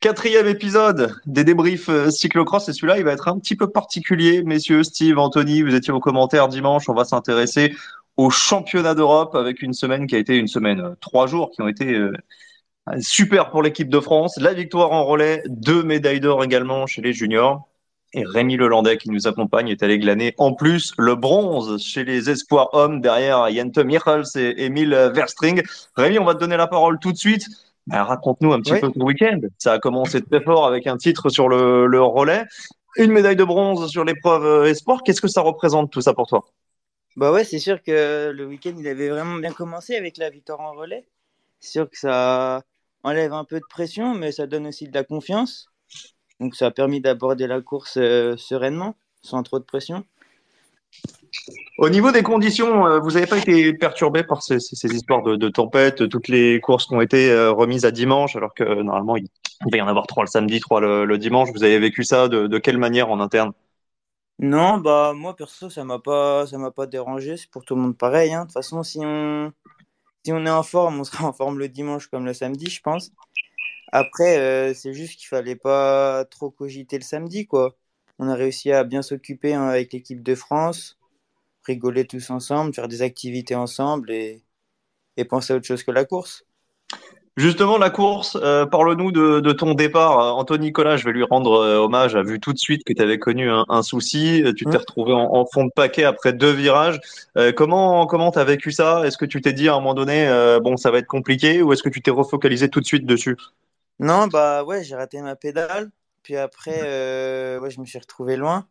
Quatrième épisode des débriefs euh, cyclocross et celui-là il va être un petit peu particulier messieurs Steve, Anthony, vous étiez aux commentaires dimanche, on va s'intéresser au championnat d'Europe avec une semaine qui a été une semaine, euh, trois jours qui ont été euh, super pour l'équipe de France, la victoire en relais, deux médailles d'or également chez les juniors et Rémi Lelandais qui nous accompagne est allé glaner en plus le bronze chez les espoirs hommes derrière Jente Michels et Emile Verstring. Rémi, on va te donner la parole tout de suite. Ben, raconte-nous un petit peu ton week-end. Ça a commencé très fort avec un titre sur le, le relais, une médaille de bronze sur l'épreuve espoir. Qu'est-ce que ça représente tout ça pour toi? Bah ouais, c'est sûr que le week-end il avait vraiment bien commencé avec la victoire en relais. C'est sûr que ça enlève un peu de pression, mais ça donne aussi de la confiance. Donc ça a permis d'aborder la course euh, sereinement, sans trop de pression. Au niveau des conditions, euh, vous n'avez pas été perturbé par ces, ces, ces histoires de, de, tempête, toutes les courses qui ont été euh, remises à dimanche, alors que normalement il devait y en avoir trois le samedi, trois le, le dimanche. Vous avez vécu ça de, de, quelle manière en interne? Non, bah moi perso ça m'a pas ça m'a pas dérangé. C'est pour tout le monde pareil. Hein. De toute façon, si on si on est en forme, on sera en forme le dimanche comme le samedi, je pense. Après, euh, c'est juste qu'il fallait pas trop cogiter le samedi, quoi. On a réussi à bien s'occuper hein, avec l'équipe de France, rigoler tous ensemble, faire des activités ensemble et, et penser à autre chose que la course. Justement, la course, euh, parle-nous de, de, ton départ. Anthony Nicolas, je vais lui rendre euh, hommage, a vu tout de suite que tu avais connu un, un, souci. Tu t'es mmh. retrouvé en, en, fond de paquet après deux virages. Euh, comment comment tu as vécu ça? Est-ce que tu t'es dit à un moment donné, bon, ça va être compliqué? Ou est-ce que tu t'es refocalisé tout de suite dessus? Non, bah ouais, j'ai raté ma pédale. Puis après, euh, je me suis retrouvé loin.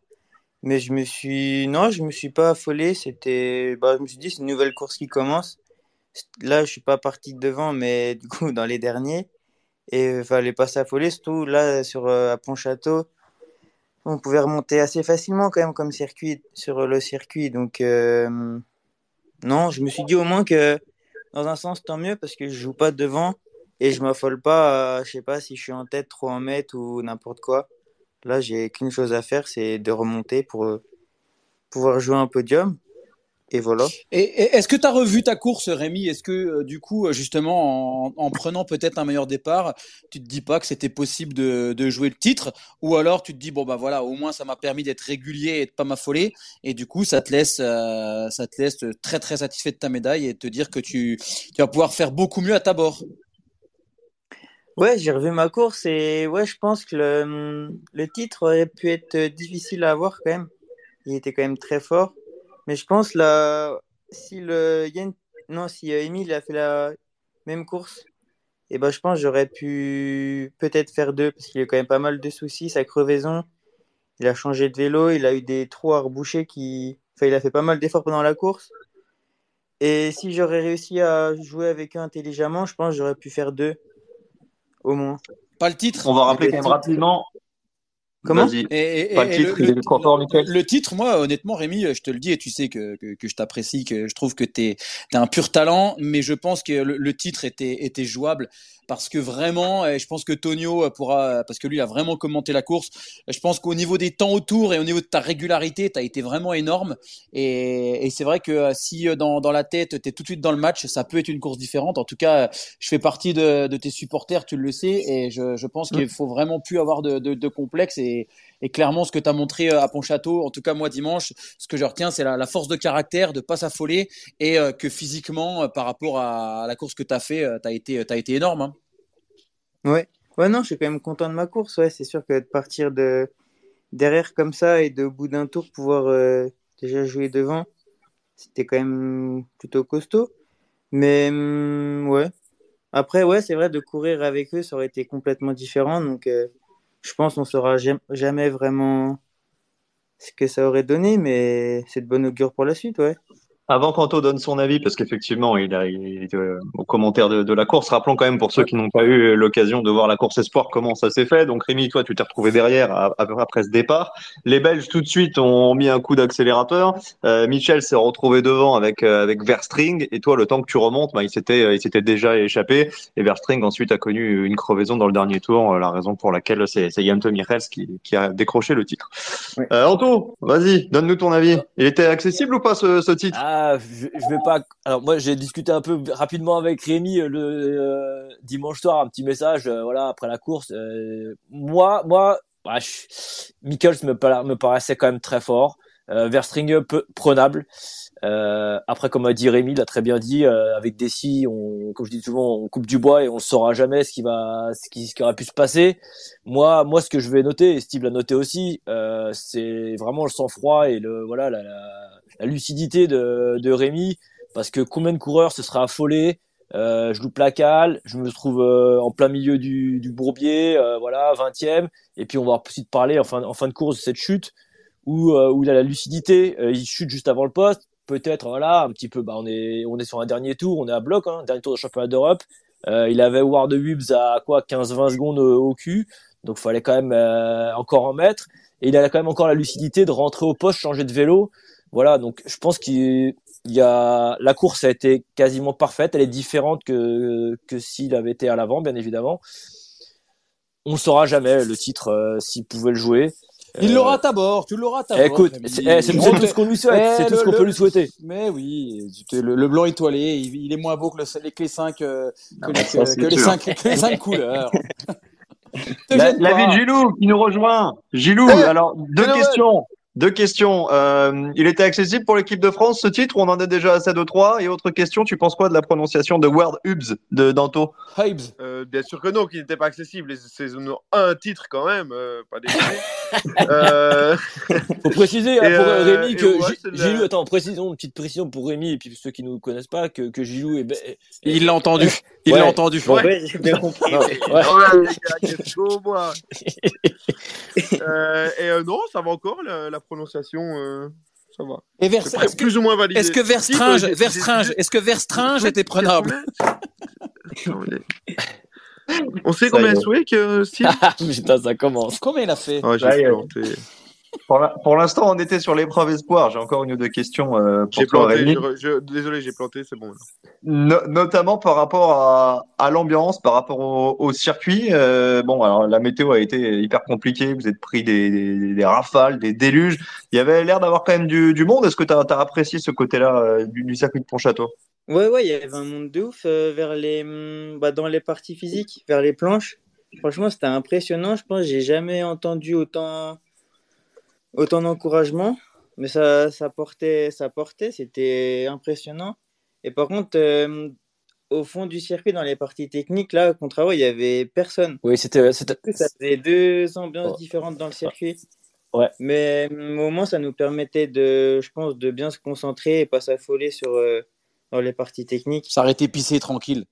Mais je me suis. Non, je me suis pas affolé. C'était. Bah, je me suis dit, c'est une nouvelle course qui commence. Là, je suis pas parti devant, mais du coup, dans les derniers. Et il fallait pas s'affoler, surtout là, sur, euh, à Pontchâteau. On pouvait remonter assez facilement, quand même, comme circuit, sur le circuit. Donc, euh, non, je me suis dit au moins que, dans un sens, tant mieux, parce que je joue pas devant et je m'affole pas, euh, je sais pas si je suis en tête trop en mètres ou n'importe quoi. Là, j'ai qu'une chose à faire, c'est de remonter pour euh, pouvoir jouer un podium. Et voilà. Et, est-ce que tu as revu ta course, Rémi? Est-ce que, euh, du coup, justement, en, en prenant peut-être un meilleur départ, tu te dis pas que c'était possible de, jouer le titre? Ou alors tu te dis, bon, bah voilà, au moins ça m'a permis d'être régulier et de pas m'affoler. Et du coup, ça te, laisse, euh, ça te laisse très, très satisfait de ta médaille et te dire que tu, tu vas pouvoir faire beaucoup mieux à ta bord Ouais, j'ai revu ma course et ouais, je pense que le, le, titre aurait pu être difficile à avoir quand même. Il était quand même très fort. Mais je pense là, si le non, si Emile a fait la même course, et eh ben je pense j'aurais pu peut-être faire deux parce qu'il a quand même pas mal de soucis, sa crevaison. Il a changé de vélo, il a eu des trous à reboucher qui, enfin, il a fait pas mal d'efforts pendant la course. Et si j'aurais réussi à jouer avec eux intelligemment, je pense j'aurais pu faire deux au moins. Pas le titre. On va rappeler quand même rapidement. Comment Vas-y. Et, et- Pas le titre, le, il est trop fort, Michael. le titre, moi, honnêtement, Rémi, je te le dis et tu sais que, que, que je t'apprécie, que je trouve que tu es, un pur talent, mais je pense que le, le titre était, était jouable parce que vraiment, et je pense que Tonio pourra, parce que lui a vraiment commenté la course, je pense qu'au niveau des temps autour et au niveau de ta régularité, tu as été vraiment énorme. Et, et c'est vrai que euh, si euh, dans, dans la tête, tu es tout de suite dans le match, ça peut être une course différente. En tout cas, je fais partie de, de tes supporters, tu le sais, et je, je pense qu'il faut vraiment plus avoir de, de, de complexe. Et, et clairement, ce que tu as montré euh, à Pontchâteau, en tout cas moi dimanche, ce que je retiens, c'est la, force de caractère, de pas s'affoler, et euh, que physiquement, euh, par rapport à, la course que tu as fait, tu as été, t'as été énorme. Hein. Ouais. Ouais, non, je suis quand même content de ma course. Ouais, c'est sûr que de partir de derrière comme ça et de bout d'un tour pouvoir euh, déjà jouer devant, c'était quand même plutôt costaud. Mais hum, ouais. Après, ouais, c'est vrai, de courir avec eux, ça aurait été complètement différent. Donc, euh, je pense qu'on saura jam- jamais vraiment ce que ça aurait donné, mais c'est de bonne augure pour la suite, ouais. Avant qu'Anto donne son avis, parce qu'effectivement, il a, il était euh, au commentaire de, de la course. Rappelons quand même pour ceux qui n'ont pas eu l'occasion de voir la course espoir comment ça s'est fait. Donc Rémi, toi, tu t'es retrouvé derrière à- à- après ce départ. Les Belges tout de suite ont mis un coup d'accélérateur. Euh, Michel s'est retrouvé devant avec euh, avec Verstring. Et toi, le temps que tu remontes, bah, il s'était euh, il s'était déjà échappé. Et Verstring ensuite a connu une crevaison dans le dernier tour, euh, la raison pour laquelle c'est c'est Jan Mirels qui, qui a décroché le titre. Euh, Anto, vas-y, donne-nous ton avis. Il était accessible ou pas ce, ce titre? Ah, je, vais pas. Alors moi, j'ai discuté un peu rapidement avec Rémi euh, le euh, dimanche soir, un petit message, euh, voilà, après la course. Moi, moi, bah, Mikkels me, para- me paraissait quand même très fort. Euh, prenable. Après, comme a dit Rémi, l'a très bien dit, avec Dessy, on, comme je dis souvent, on coupe du bois et on ne saura jamais ce qui va, ce qui, ce aurait pu se passer. Moi, moi, ce que je vais noter, et Steve l'a noté aussi, c'est vraiment le sang-froid et le, voilà, la lucidité de, de Rémi, parce que combien de coureurs se seraient affolés euh, je loupe la cale, je me trouve euh, en plein milieu du, du bourbier, euh, voilà, 20e, et puis on va ensuite parler en fin, en fin de course de cette chute où, euh, où il a la lucidité, euh, il chute juste avant le poste, peut-être voilà, un petit peu, bah on est on est sur un dernier tour, on est à bloc, hein, dernier tour de championnat d'Europe, euh, il avait Ward à quoi 15-20 secondes au cul, donc fallait quand même encore en mettre, et il a quand même encore la lucidité de rentrer au poste, changer de vélo, voilà, donc je pense qu'il il y a la course a été quasiment parfaite. Elle est différente que que s'il avait été à l'avant, bien évidemment. On ne saura jamais le titre euh, s'il pouvait le jouer. Il Euh, l'aura à ta bord, tu l'auras à bord. Écoute, c'est eh, tout ce qu'on lui souhaite. Eh, C'est tout ce qu'on peut lui souhaiter. Mais oui, le, le blanc étoilé, il, il est moins beau que, le, que les cinq, euh, que, les, ça, c'est que les sûr. cinq, que les cinq couleurs. La, vie de Gilou qui nous rejoint. Gilou, Eh, alors deux questions. Deux questions. Euh, il était accessible pour l'équipe de France ce titre? Ou on en a déjà assez de trois Et autre question, tu penses quoi de la prononciation de Word Hubs de Danto? Hibs. Euh, bien sûr que non, qu'il n'était pas accessible. C'est un titre quand même, euh, pas déconner. euh, Faut préciser hein, pour euh, Rémi que ouais, Gilou, attends, précision, une petite précision pour Rémi et puis ceux qui nous connaissent pas que, que Gilou est, be- est- Il l'a entendu. Il Ouais. l'a entendu. Bon. Ouais, j'ai bien compris. Ouais. ouais, Euh, Et euh, non, ça va encore, la, la prononciation, euh, ça va. Et Vers- C'est est-ce que, plus ou moins validé. est-ce que Si, Verstringe, j'ai- Verstringe, j'ai- est-ce que Verstringe était prenable On sait Ça combien y est. de souhaits que Steve Putain, ça commence. Combien il a fait? Ouais, Pour l'instant, on était sur l'épreuve espoir. J'ai encore une ou deux questions euh, pour J'ai toi, planté. Rémi. je re- je- Désolé, j'ai planté, c'est bon. No- notamment par rapport à, à l'ambiance, par rapport au, au circuit. Euh, bon, alors la météo a été hyper compliquée. Vous êtes pris des, des, des rafales, des déluges. Il y avait l'air d'avoir quand même du, du monde. Est-ce que tu as, apprécié ce côté-là euh, du, du circuit de Pontchâteau? Ouais, ouais, il y avait un monde de ouf euh, vers les, hum, bah, dans les parties physiques, vers les planches. Franchement, c'était impressionnant. Je pense que j'ai jamais entendu autant, autant d'encouragement. Mais ça, ça portait, ça portait, c'était impressionnant. Et par contre, euh, au fond du circuit, dans les parties techniques, là, contrairement, il y avait personne. Oui, c'était, c'était, Ça faisait deux ambiances différentes dans le circuit. Ouais. Mais au moins, ça nous permettait de, je pense, de bien se concentrer et pas s'affoler sur, euh, dans les parties techniques. S'arrêter pisser tranquille.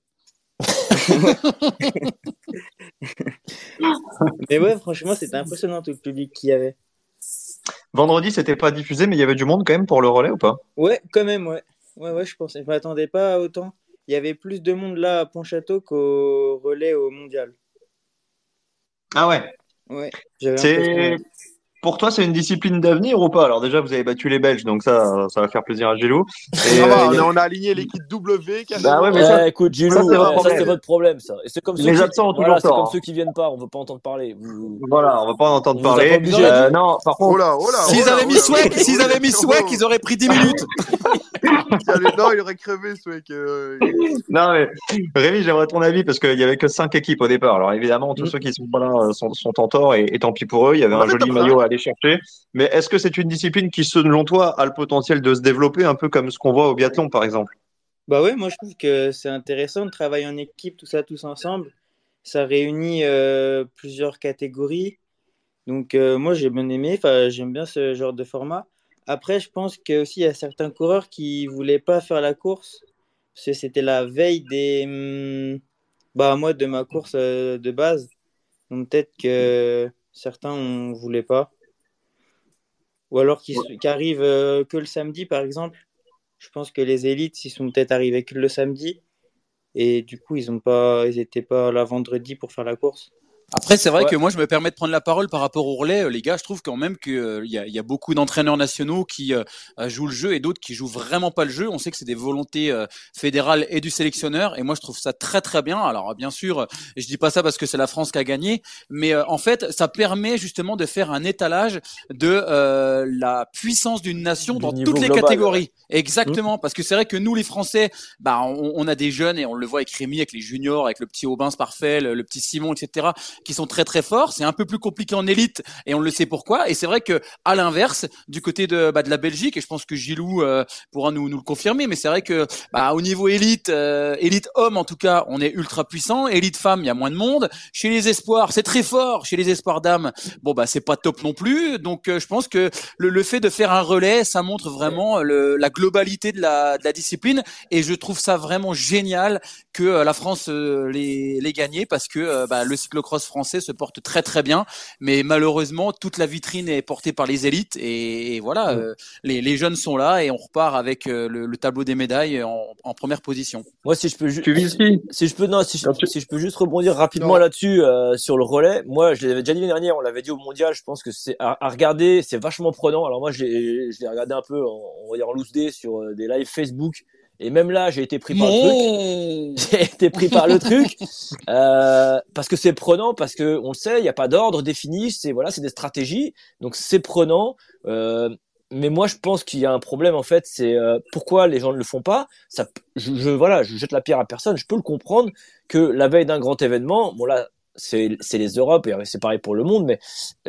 Mais ouais, franchement, c'était impressionnant tout le public qu'il y avait. Vendredi, c'était pas diffusé, mais il y avait du monde quand même pour le relais ou pas? Ouais, quand même, ouais. Ouais, ouais, je pensais. Je m'attendais pas à autant. Il y avait plus de monde là à Pontchâteau qu'au relais au mondial. Ah ouais? Ouais, C'est. Pour toi, c'est une discipline d'avenir ou pas? Alors déjà, vous avez battu les Belges, donc ça, ça va faire plaisir à Gilou. Et Ça va, euh, on, a, a aligné l'équipe W Bah ouais, mais ça, Eh, écoute, Gilou, ça, c'est votre euh, ça c'est problème. votre problème, ça. Et c'est comme ceux Les qui, absents ont voilà, toujours c'est tort. comme hein. ceux qui viennent pas. On veut pas entendre parler. Vous- Voilà, on va pas en entendre vous parler. Euh, non, par Oh contre, là, oh là, oh S'ils là, avaient oh mis. Swag, s'ils avaient mis Oh, Swag, oh. ils auraient pris 10 minutes. Non, il aurait crevé, ce mec. euh, non mais Rémi, j'aimerais ton avis parce qu'il y avait que cinq équipes au départ. Alors évidemment, tous Mm. ceux qui sont pas là euh, sont, sont en tort et, et tant pis pour eux. Il y avait un joli maillot à aller chercher. Mais est-ce que c'est une discipline qui, selon toi, a le potentiel de se développer un peu comme ce qu'on voit au biathlon, par exemple? Bah ouais, moi je trouve que c'est intéressant de travailler en équipe, tout ça, tous ensemble. Ça réunit euh, plusieurs catégories. Donc euh, moi j'ai bien aimé, enfin j'aime bien ce genre de format. Après, je pense que aussi il y a certains coureurs qui voulaient pas faire la course parce que c'était la veille des hum, bah moi de ma course euh, de base. Donc peut-être que certains on voulait pas ou alors qui arrivent euh, que le samedi par exemple. Je pense que les élites ils sont peut-être arrivés que le samedi et du coup ils ont pas ils étaient pas là vendredi pour faire la course. Après, c'est vrai Ouais. que moi, je me permets de prendre la parole par rapport au relais. Euh, Les gars, je trouve quand même qu'il y, a, il y a beaucoup d'entraîneurs nationaux qui euh, euh, jouent le jeu et d'autres qui jouent vraiment pas le jeu. On sait que c'est des volontés euh, fédérales et du sélectionneur. Et moi, je trouve ça très très bien. Alors, bien sûr, euh, je dis pas ça parce que c'est la France qui a gagné, mais euh, en fait, ça permet justement de faire un étalage de euh, la puissance d'une nation Du dans toutes les global, catégories. Exactement, parce que c'est vrai que nous, les Français, bah, on, on a des jeunes et on le voit avec Rémi, avec les juniors, avec le petit Aubin parfait, le, le petit Simon, etc qui sont très très forts. C'est un peu plus compliqué en élite et on le sait pourquoi. Et c'est vrai que à l'inverse, du côté de, bah, de la Belgique, et je pense que Gilou euh, pourra nous, nous le confirmer, mais c'est vrai que bah, au niveau élite, euh, élite homme en tout cas, on est ultra puissant. Élite femme, il y a moins de monde. Chez les espoirs, c'est très fort. Chez les espoirs dames, bon bah c'est pas top non plus. Donc euh, je pense que le, le fait de faire un relais, ça montre vraiment le, la globalité de la, de la discipline. Et je trouve ça vraiment génial que euh, la France euh, l'ait l'ait gagné parce que euh, bah, le cyclocross français se porte très très bien, mais malheureusement toute la vitrine est portée par les élites et, et voilà, euh, les, les jeunes sont là et on repart avec euh, le, le tableau des médailles en, en première position. Moi, si je peux juste, si je peux, non, si je, si je peux juste rebondir rapidement Non. là-dessus euh, sur le relais. Moi, je l'avais déjà dit l'année dernière, on l'avait dit au mondial. Je pense que c'est à, à regarder, c'est vachement prenant. Alors moi, je l'ai, je l'ai regardé un peu, en, on va dire en loose day sur euh, des lives Facebook. Et même là, j'ai été pris par le truc. J'ai été pris par le truc. Euh, parce que c'est prenant parce que on le sait il n'y a pas d'ordre défini c'est voilà c'est des stratégies. Donc c'est prenant. Euh, mais moi je pense qu'il y a un problème en fait c'est euh, pourquoi les gens ne le font pas? Ça je, je voilà je jette la pierre à personne. Je peux le comprendre que la veille d'un grand événement bon là c'est les Europes et c'est pareil pour le monde mais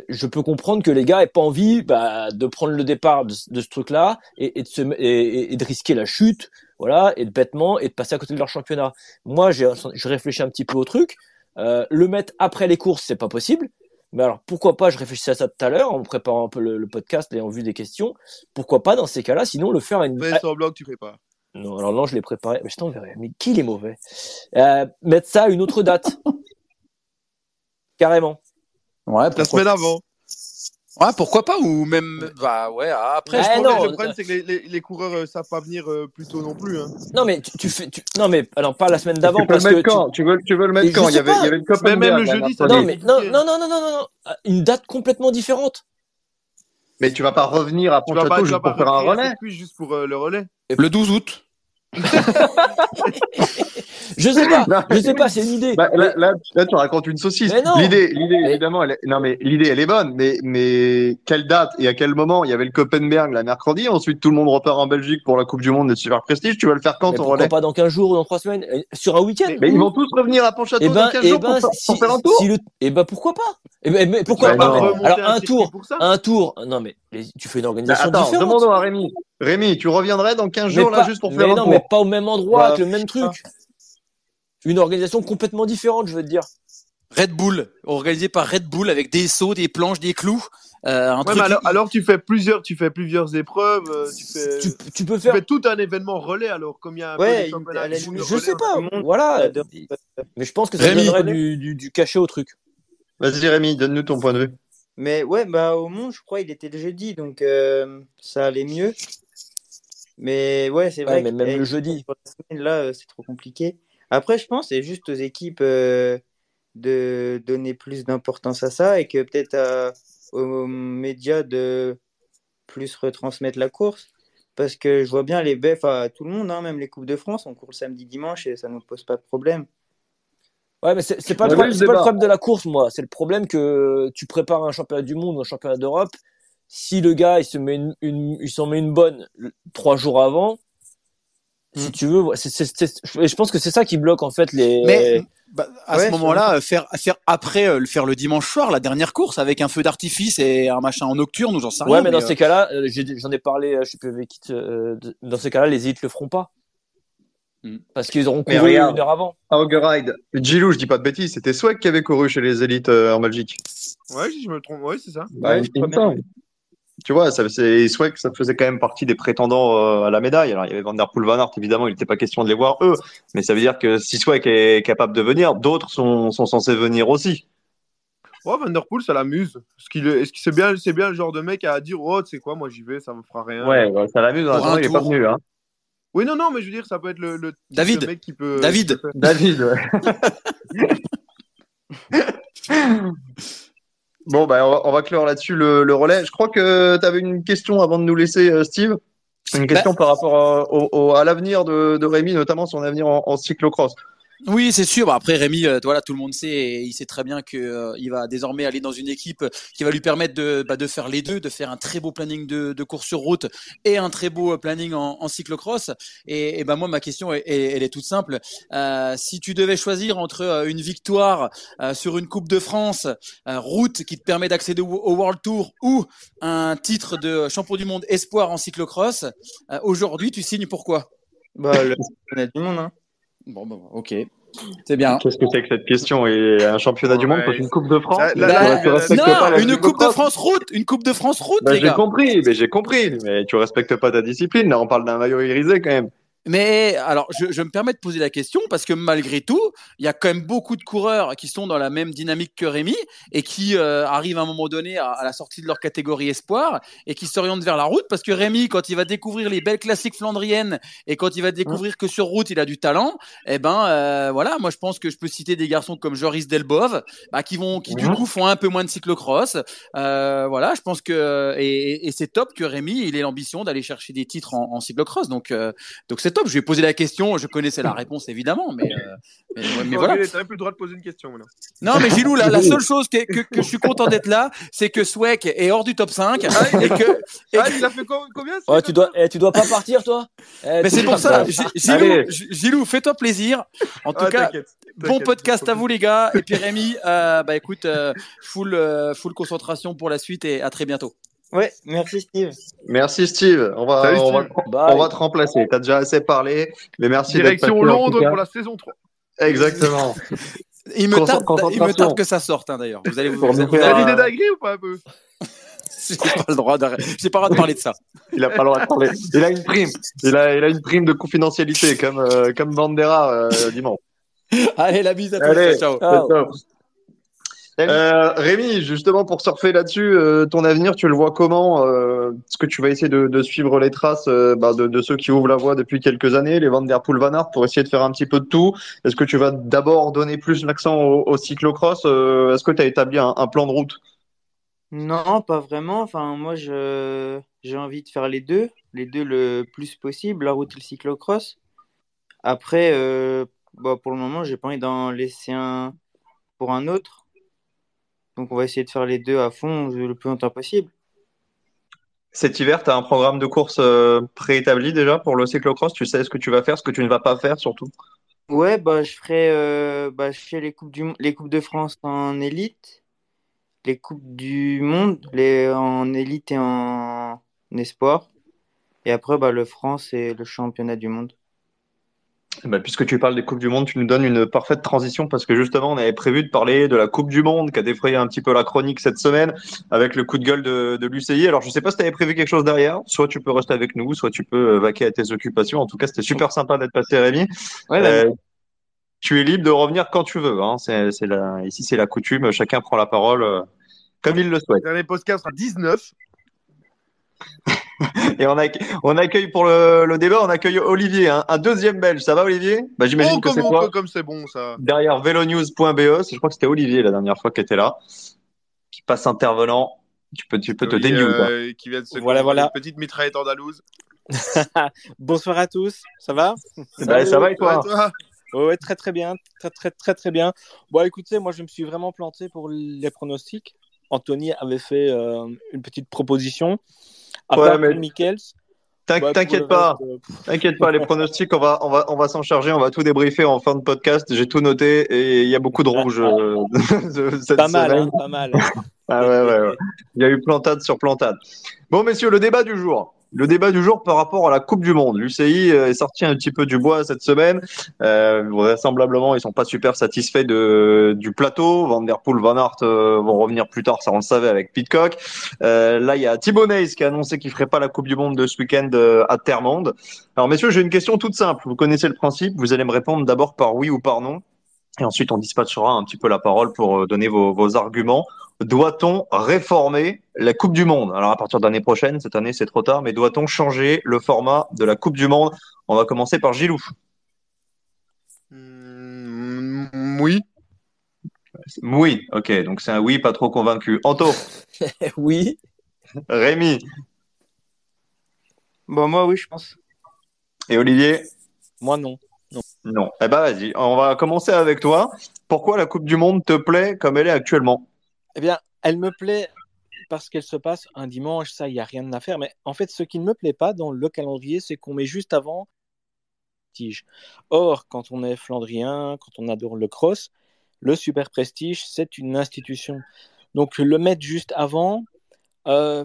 je peux comprendre que les gars aient pas envie bah, de prendre le départ de, de ce truc là et, et et, et de risquer la chute voilà, et de bêtement, et de passer à côté de leur championnat. Moi, j'ai, je réfléchis un petit peu au truc. Euh, le mettre après les courses, c'est pas possible. Mais alors, pourquoi pas, je réfléchissais à ça tout à l'heure, en préparant un peu le, le podcast et en vue des questions. Pourquoi pas, dans ces cas-là, sinon le faire à une. Semblant que tu prépares. Non, alors non, je l'ai préparé. Mais je t'enverrai. Mais qui est mauvais? Euh, Mettre ça à une autre date. Carrément. Ouais, La semaine avant. Ouais, pourquoi pas ou même bah ouais après. Ouais, je Eh Le non, problème, euh, le problème, c'est que les, les, les coureurs euh, savent pas venir euh, plus tôt non plus. Hein. Non, mais tu, tu fais. Tu... Non, mais alors pas la semaine d'avant Tu parce que. mettre tu- quand? Tu veux, tu veux le mettre quand? Il y avait, il y avait le Mais même Copenhague, le jeudi, ça. Non, mais non, non, non, non, non, non, non. Une date complètement différente. Mais tu vas pas revenir à Pontchâteau juste pour faire un relais. juste pour euh, le relais. Le 12 août. Je sais pas, Non, je sais pas, c'est une idée. Bah, là, là, là, tu racontes une saucisse. L'idée, l'idée, Mais- évidemment, elle est, non, mais l'idée, elle est bonne. Mais, mais quelle date et à quel moment? Il y avait le Copenhague, la mercredi. Ensuite, tout le monde repart en Belgique pour la Coupe du Monde de Super Prestige. Tu vas le faire quand, Mais pourquoi relais? pas dans 15 jours ou dans 3 semaines? Euh, Sur un week-end? Mais ils vont tous revenir à Pontchâteau Eh ben, dans 15 eh jours ben, pour, si, pour faire un tour? si le, eh ben pourquoi pas? Eh ben, mais pourquoi Bah pas? Alors un tour, pour ça. un tour. Non mais tu fais une Bah, organisation attends, différente. demandons à Rémi. Rémi, tu reviendrais dans 15 mais jours, pas, là, juste pour mais faire un non, tour. mais pas au même endroit, Bah, avec le même truc. Une organisation complètement différente, je veux te dire. Red Bull, organisé par Red Bull avec des sauts, des planches, des clous. Euh, un Ouais, truc mais alors, alors tu fais plusieurs, tu fais plusieurs épreuves, euh, tu fais, Tu, tu peux tu faire. fais tout un événement relais alors comme il y a un Ouais, peu des la Je sais pas, voilà. Mais je pense que ça Rémi. donnerait du, du, du cachet au truc. Vas-y, Rémi, donne-nous ton point de vue. Mais ouais, bah au monde, je crois, il était le jeudi, donc euh, ça allait mieux. Mais ouais, c'est Ouais, vrai mais que même le jeudi. pour la semaine, là, euh, c'est trop compliqué. Après, je pense, c'est juste aux équipes euh, de donner plus d'importance à ça et que peut-être euh, aux médias de plus retransmettre la course. Parce que je vois bien les beffs à tout le monde, hein, même les Coupes de France, on court le samedi, dimanche et ça ne nous pose pas de problème. Ouais, mais c'est pas, le problème- pas le problème de la course, moi. C'est le problème que tu prépares un championnat du monde ou un championnat d'Europe. Si le gars, il se met une, une- il s'en met une bonne trois jours avant, si Mm. tu veux, c'est, c'est, c'est- je je pense que c'est ça qui bloque, en fait, les, Mais bah, à Ouais, ce moment-là, euh, faire, faire après euh, le faire le dimanche soir, la dernière course avec un feu d'artifice et un machin en nocturne ou j'en sais rien. Ouais, mais dans euh, ces cas-là, euh, j'en ai parlé, euh, je sais plus avec qui, euh, dans ces cas-là, les élites le feront pas. Hmm. Parce qu'ils auront couru regarde. une heure avant. Augeride. Gilou, je dis pas de bêtises, c'était Swag qui avait couru chez les élites euh, en Belgique. Ouais, si je me trompe, ouais, c'est ça. Bah, Ouais, il je Tu vois, ça, c'est Swag, ça faisait quand même partie des prétendants euh, à la médaille. Alors, il y avait Van Der Poel, Van Aert, évidemment, il n'était pas question de les voir eux. Mais ça veut dire que si Swag est capable de venir, d'autres sont, sont censés venir aussi. Ouais, Van Der Poel, ça l'amuse. Est-ce qu'il est, est-ce que c'est bien, c'est bien le genre de mec à dire, oh, tu sais quoi, moi j'y vais, ça me fera rien. Ouais, ouais, ça l'amuse. Un il est pas venu. Hein. Oui, non, non, mais je veux dire, ça peut être le, David. mec qui peut. David. qui peut faire- David, ouais. bon, bah, on va, on va clore là-dessus le, le relais. Je crois que tu avais une question avant de nous laisser, euh, Steve. Une question par rapport euh, au, au- à l'avenir de, de Rémi, notamment son avenir en, en cyclocross. Oui, c'est sûr. Bah, après, Rémi, euh, voilà, tout le monde sait, et il sait très bien que euh, va désormais aller dans une équipe qui va lui permettre de, bah, de faire les deux, de faire un très beau planning de, de course sur route et un très beau euh, planning en, en cyclocross. Et, et ben moi, ma question, elle, elle- est toute simple. Euh, si tu devais choisir entre euh, une victoire euh, sur une Coupe de France euh, route qui te permet d'accéder au, World Tour ou un titre de champion du monde espoir en cyclocross, euh, aujourd'hui, tu signes pourquoi? Bah, le championnat du monde, hein. Bon, bon, ok, c'est bien. Qu'est-ce que c'est que cette question? Et un championnat du monde contre une Coupe de France? Là- mais là- tu- là- tu respectes non, pas la une Coupe de France route, une Coupe de France route, Bah, les j'ai compris, mais j'ai compris. Mais tu respectes pas ta discipline. Là, on parle d'un maillot irisé quand même. Mais alors, je, je me permets de poser la question parce que malgré tout, il y a quand même beaucoup de coureurs qui sont dans la même dynamique que Rémi et qui euh, arrivent à un moment donné à, à la sortie de leur catégorie espoir et qui s'orientent vers la route parce que Rémi, quand il va découvrir les belles classiques flandriennes et quand il va découvrir que sur route il a du talent, eh ben euh, voilà, moi je pense que je peux citer des garçons comme Joris Delbov, bah, qui vont, qui du Mhm. coup font un peu moins de cyclocross. Euh, voilà, je pense que et, et- et c'est top que Rémi il ait l'ambition d'aller chercher des titres en, en cyclocross. Donc euh, donc c'est top. Je lui ai posé la question. Je connaissais la réponse évidemment, mais euh, mais, mais voilà. T'avais plus le droit de poser une question maintenant. Non, mais Gilou, la, la seule chose que, que, que je suis content d'être là, c'est que Swek est hors du top 5 et que. et Ah, il a fait co- combien Ouais, tu dois, eh, tu dois pas partir, toi? Eh, mais tu c'est pour ça. Gilou, Gi- Gilou, fais-toi plaisir. En tout Ah, cas, bon podcast à vous les gars. Et puis Rémi, euh, bah écoute, euh, full, euh, full concentration pour la suite et à très bientôt. Ouais, merci Steve. Merci Steve. On va, Salut, on va, Steve. Bye. on va te remplacer. T'as déjà assez parlé. Mais merci d'être Direction Londres pour la saison 3. Exactement. Il me tarde, il me concentration. tarde que ça sorte hein, d'ailleurs. Vous allez vous, vous, vous l'idée d'agri ou pas un peu? J'ai pas le droit d'arrêter. J'ai pas le droit de parler de ça. Il a pas le droit de parler. Il a une prime. Il a, il a une prime de confidentialité comme, euh, comme Bandera euh, dimanche. Allez, la bise à tous. Allez, Ciao. Ciao. Euh, Rémi, justement pour surfer là-dessus, euh, ton avenir, tu le vois comment euh, Est-ce que tu vas essayer de, de suivre les traces euh, bah, de, de ceux qui ouvrent la voie depuis quelques années, les Van Der Poel, Van Aert, pour essayer de faire un petit peu de tout? Est-ce que tu vas d'abord donner plus l'accent au, au cyclocross euh, Est-ce que tu as établi un, un plan de route? Non, pas vraiment. Enfin, moi, je j'ai envie de faire les deux, les deux le plus possible, la route et le cyclocross. Après, euh, bah, pour le moment, j'ai pas envie d'en laisser un pour un autre. Donc, on va essayer de faire les deux à fond le plus longtemps possible. Cet hiver, tu as un programme de course euh, préétabli déjà pour le cyclocross? Tu sais ce que tu vas faire, ce que tu ne vas pas faire surtout? Ouais, bah, je ferai euh, bah, je fais les coupes du, les coupes de France en élite, les coupes du monde, les en élite et en, en espoir. Et après, bah, le France et le championnat du monde. Bah, puisque tu parles des Coupes du Monde, tu nous donnes une parfaite transition parce que justement, on avait prévu de parler de la Coupe du Monde qui a défrayé un petit peu la chronique cette semaine avec le coup de gueule de, de l'UCI. Alors, je sais pas si tu avais prévu quelque chose derrière. Soit tu peux rester avec nous, soit tu peux euh, vaquer à tes occupations. En tout cas, c'était super sympa d'être passé, Rémi. Ouais, bah, Euh, tu es libre de revenir quand tu veux. Hein. C'est, c'est la... Ici, c'est la coutume. Chacun prend la parole euh, comme il le souhaite. Dernier podcast sera 19. Et on, accueille, on accueille pour le, le débat, on accueille Olivier, hein. un deuxième belge. Ça va, Olivier? Bah, J'imagine Oh, que c'est toi. comme c'est bon ça. Derrière velonews.be, je crois que c'était Olivier la dernière fois qui était là, qui passe intervenant. Tu peux, tu peux te Oui, quoi. euh, qui vient de se Voilà, voilà. Une petite mitraillette andalouse. Bonsoir à tous, ça va? Bah, ça va et toi? Ouais, toi Ouais, ouais, très très bien, très très très très bien. Bon, écoutez, moi je me suis vraiment planté pour les pronostics. Anthony avait fait euh, une petite proposition. À Ouais, part mais- pour Michels. T'in- bah, T'inquiète pas, euh, t'inquiète pas, les pronostics, on va, on va, on va s'en charger, on va tout débriefer en fin de podcast. J'ai tout noté et il y a beaucoup de rouge euh, cette pas mal, semaine. hein, pas mal. Ah ouais, ouais, ouais. Il y a eu plantade sur plantade. Bon, messieurs, le débat du jour. Le débat du jour par rapport à la Coupe du Monde. L'UCI euh, est sorti un petit peu du bois cette semaine. Euh, vraisemblablement, ils sont pas super satisfaits de, du plateau. Van Der Poel, Van Aert euh, vont revenir plus tard, ça on le savait avec Pitcock. Euh, là, il y a Thibaut Neys qui a annoncé qu'il ferait pas la Coupe du Monde de ce week-end euh, à Termonde. Alors, messieurs, j'ai une question toute simple. Vous connaissez le principe. Vous allez me répondre d'abord par oui ou par non. Et ensuite, on dispatchera un petit peu la parole pour donner vos, vos arguments. Doit-on réformer la Coupe du Monde? Alors à partir de l'année prochaine, cette année c'est trop tard, mais doit-on changer le format de la Coupe du Monde? On va commencer par Gilou. Mm, Oui. Oui, ok, donc c'est un oui, pas trop convaincu. Anto, oui. Rémi Bon, moi, oui, je pense. et Olivier? Moi non. Non. Eh ben vas-y, on va commencer avec toi. Pourquoi la Coupe du Monde te plaît comme elle est actuellement? Eh bien, elle me plaît parce qu'elle se passe un dimanche, ça, il n'y a rien à faire. Mais en fait, ce qui ne me plaît pas dans le calendrier, c'est qu'on met juste avant prestige. Or, quand on est flandrien, quand on adore le cross, le super prestige, c'est une institution. Donc, le mettre juste avant, euh,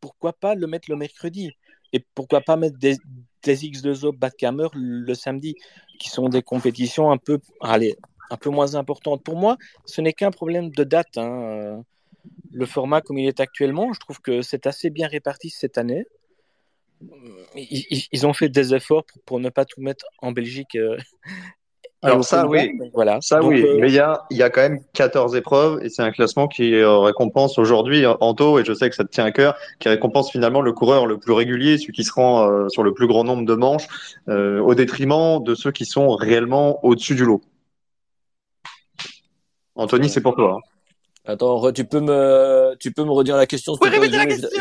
pourquoi pas le mettre le mercredi? Et pourquoi pas mettre des, des X2O Backhammer le samedi, qui sont des compétitions un peu, allez, un peu moins importantes. Pour moi, ce n'est qu'un problème de date. hein. Euh, Le format comme il est actuellement, je trouve que c'est assez bien réparti cette année. Ils, ont fait des efforts pour, pour ne pas tout mettre en Belgique. euh, Alors ça, oui. Voilà. Ça Donc, oui, euh, mais il y a, il y a quand même 14 épreuves et c'est un classement qui euh, récompense aujourd'hui Anto et je sais que ça te tient à cœur, qui récompense finalement le coureur le plus régulier, celui qui se rend sur le plus grand nombre de manches, au détriment de ceux qui sont réellement au-dessus du lot. Anthony, c'est pour toi. hein. Attends, tu peux me, tu peux me redire la question.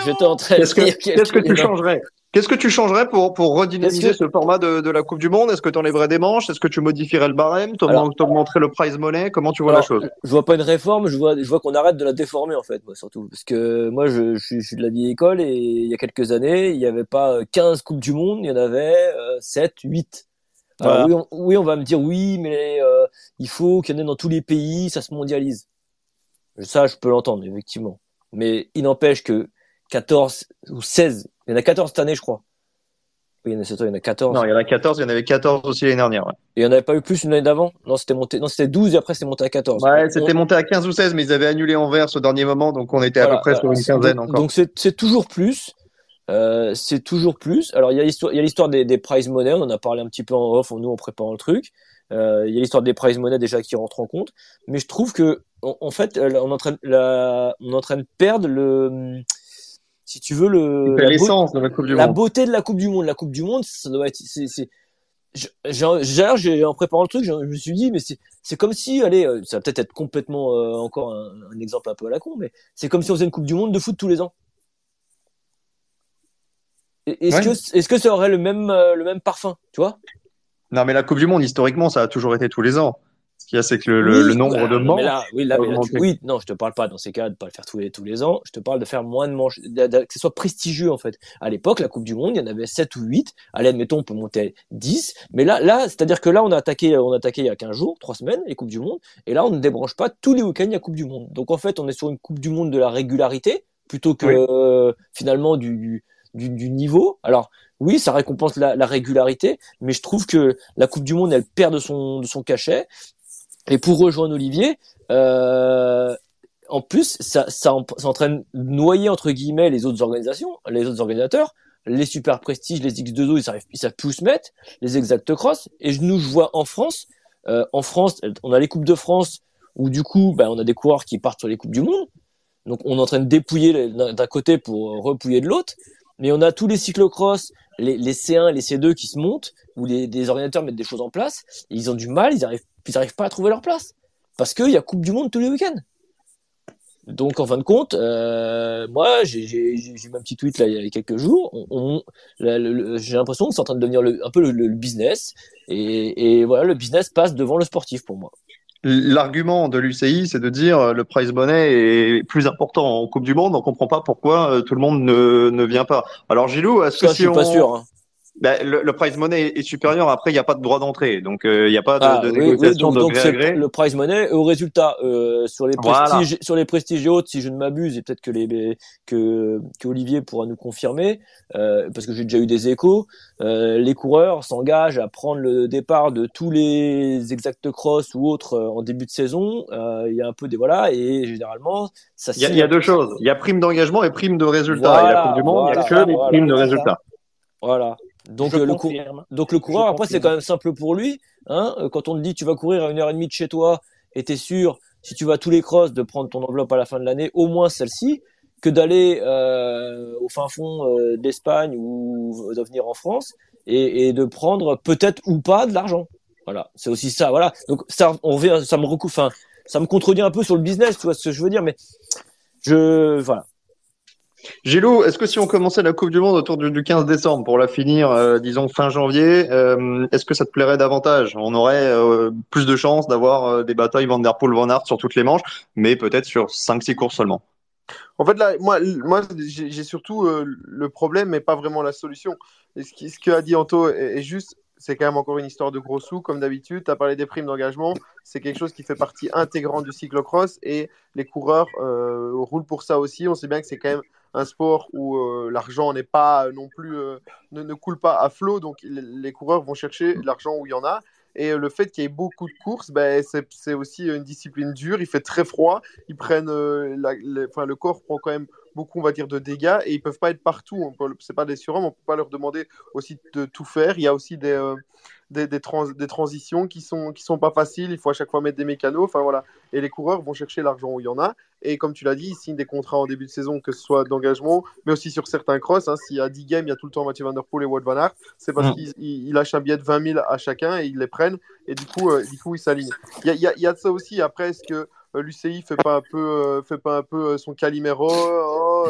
J'étais en train de Qu'est-ce que, lire qu'est-ce que tu changerais? Qu'est-ce que tu changerais pour, pour redynamiser ce format de, de la Coupe du Monde? Est-ce que tu enlèverais des manches? Est-ce que tu modifierais le barème? Tu augmenterais le prize money? Comment tu vois la chose? Je vois pas une réforme, je vois, je vois qu'on arrête de la déformer en fait, moi surtout. Parce que moi, je, je, suis- je suis de la vieille école et il y a quelques années, il n'y avait pas euh, 15 Coupes du Monde, il y en avait euh, 7, 8. Voilà. oui, on, oui, on va me dire oui, mais euh, il faut qu'il y en ait dans tous les pays, ça se mondialise. Ça, je peux l'entendre, effectivement. Mais il n'empêche que 14 ou 16, il y en a 14 cette année, je crois. Oui, il y en a, c'est ça, il y en a 14. Non, il y en a 14, il y en avait 14 aussi l'année dernière. ouais. Et il n'y en avait pas eu plus une année d'avant? Non, c'était monté, non, c'était 12 et après c'est monté à 14. Ouais, On- c'était monté à 15 ou 16, mais ils avaient annulé Anvers au dernier moment, donc on était à Voilà, peu près sur une quinzaine donc, encore. Donc c'est toujours plus. Euh, c'est toujours plus. Alors il y a l'histoire, des, des prize money. On en a parlé un petit peu en off, nous en préparant le truc. Euh, il y a l'histoire des prize money déjà qui rentre en compte. Mais je trouve que en, en fait, on est en train, de- la, on est en train de perdre le, si tu veux le, la, beau- l'essence de la Coupe du la Monde. beauté de la Coupe du Monde. La Coupe du Monde, ça doit être, c'est, j'ai- en préparant le truc, je, me suis dit, mais c'est, comme si, allez, euh, ça va peut-être être complètement euh, encore un, un exemple un peu à la con, mais c'est comme si on faisait une Coupe du Monde de foot tous les ans. Est-ce Ouais. que, est-ce que ça aurait le même, euh, le même parfum, tu vois? Non, mais la Coupe du Monde, historiquement, ça a toujours été tous les ans. Ce qu'il y a, c'est que le, le- Oui, le nombre de manches. là, oui, là, a mais là, tu- augmenté. oui, non, je te parle pas dans ces cas de pas le faire tous les, tous les ans. Je te parle de faire moins de manches, de- de- que ce soit prestigieux en fait. À l'époque, la Coupe du Monde, il y en avait 7 ou 8. Allez, admettons, on peut monter à 10. Mais là, là, c'est-à-dire que là, on a attaqué, on a attaqué il y a 15 jours, 3 semaines, les Coupes du Monde. Et là, on ne débranche pas tous les week-ends, il y a Coupe du Monde. Donc en fait, on est sur une Coupe du Monde de la régularité plutôt que Oui. euh, finalement du, du, du, du niveau. Alors, oui, ça récompense la, la régularité, mais je trouve que la Coupe du Monde, elle perd de son, de son cachet. Et pour rejoindre Olivier, euh, en plus, ça, ça, en- ça entraîne noyer entre guillemets les autres organisations, les autres organisateurs, les super prestiges, les X2O, ils savent, ils savent plus se mettre, les exact cross. Et nous, je vois en France, euh, en France, on a les coupes de France où du coup, ben, on a des coureurs qui partent sur les coupes du monde. Donc, on est en train de dépouiller d'un côté pour repouiller de l'autre. Mais on a tous les cyclocross, les, les C1 et les C2 qui se montent, où les, organisateurs mettent des choses en place, et ils ont du mal, ils arrivent, ils arrivent pas à trouver leur place. Parce qu'il y a Coupe du Monde tous les week-ends. Donc en fin de compte, euh, moi j'ai eu un petit tweet là il y a quelques jours. On, on- j'ai l'impression que c'est en train de devenir le- un peu le- le business et, et voilà le business passe devant le sportif pour moi. L'argument de l'UCI, c'est de dire euh, le prize money est plus important en Coupe du Monde. On comprend pas pourquoi euh, tout le monde ne, ne vient pas. Alors Gilou, est-ce que Ça je si suis on... pas sûr. hein. Ben, le, le prize money est supérieur, après il n'y a pas de droit d'entrée, donc euh, il n'y a pas de, Ah, de oui, oui, négociation donc de donc gré à c'est gré. le prize money au résultat euh, sur les Voilà. prestiges sur les prestiges et autres si je ne m'abuse et peut-être que les que que Olivier pourra nous confirmer euh, parce que j'ai déjà eu des échos euh, les coureurs s'engagent à prendre le départ de tous les exact cross ou autres euh, en début de saison euh, il y a un peu des voilà et généralement ça Il y, a, signe il y a un- deux choses. Il y a prime d'engagement et prime de résultat. et la Coupe du Monde, il n'y a que les primes de résultat. voilà donc euh, le confirme. Donc le coureur, Je après, c'est quand même simple pour lui. Hein Euh, quand on te dit tu vas courir à une heure et demie de chez toi et t'es sûr, si tu vas tous les crosses, de prendre ton enveloppe à la fin de l'année, au moins celle-ci, que d'aller euh, au fin fond euh, d'Espagne ou de venir en France et, et de prendre peut-être ou pas de l'argent. Voilà, c'est aussi ça. Voilà. Donc ça, on revient, ça me recoupe, enfin, ça me contredit un peu sur le business, tu vois ce que je veux dire, mais je, voilà. Gilou, est-ce que si on commençait la Coupe du Monde autour du, du 15 décembre pour la finir, euh, disons fin janvier, euh, est-ce que ça te plairait davantage? On aurait euh, plus de chances d'avoir des batailles Van Der Poel, Van Aert sur toutes les manches, mais peut-être sur 5-6 courses seulement. En fait, là, moi, j'ai surtout le problème, mais pas vraiment la solution. Ce, que a dit Anto est, est juste, c'est quand même encore une histoire de gros sous, comme d'habitude. Tu as parlé des primes d'engagement, c'est quelque chose qui fait partie intégrante du cyclocross et les coureurs roulent pour ça aussi. On sait bien que c'est quand même un sport où euh, l'argent n'est pas non plus euh, ne, ne coule pas à flot, donc les, les coureurs vont chercher l'argent où il y en a. Et euh, le fait qu'il y ait beaucoup de courses, ben, c'est aussi une discipline dure. Il fait très froid. Ils prennent, euh, la- les- enfin, le corps prend quand même beaucoup, on va dire, de dégâts et ils peuvent pas être partout. Peut- C'est pas des surhommes. On peut pas leur demander aussi de tout faire. Il y a aussi des, euh, des, des, trans- des transitions qui sont qui sont pas faciles. Il faut à chaque fois mettre des mécanos. Enfin voilà. Et les coureurs vont chercher l'argent où il y en a. Et comme tu l'as dit, ils signent des contrats en début de saison, que ce soit d'engagement, mais aussi sur certains crosses. Hein. S'il y a 10 games, il y a tout le temps Mathieu Van Der Poel et Wout Van Aert. C'est parce Mm. qu'ils ils- ils lâchent un billet de 20 000 à chacun et ils les prennent. Et du coup, euh, du coup ils s'alignent. Il y a, y a- il y a de ça aussi. Après, est-ce que euh, l'UCI fait pas un peu, euh, fait pas un peu son caliméro oh,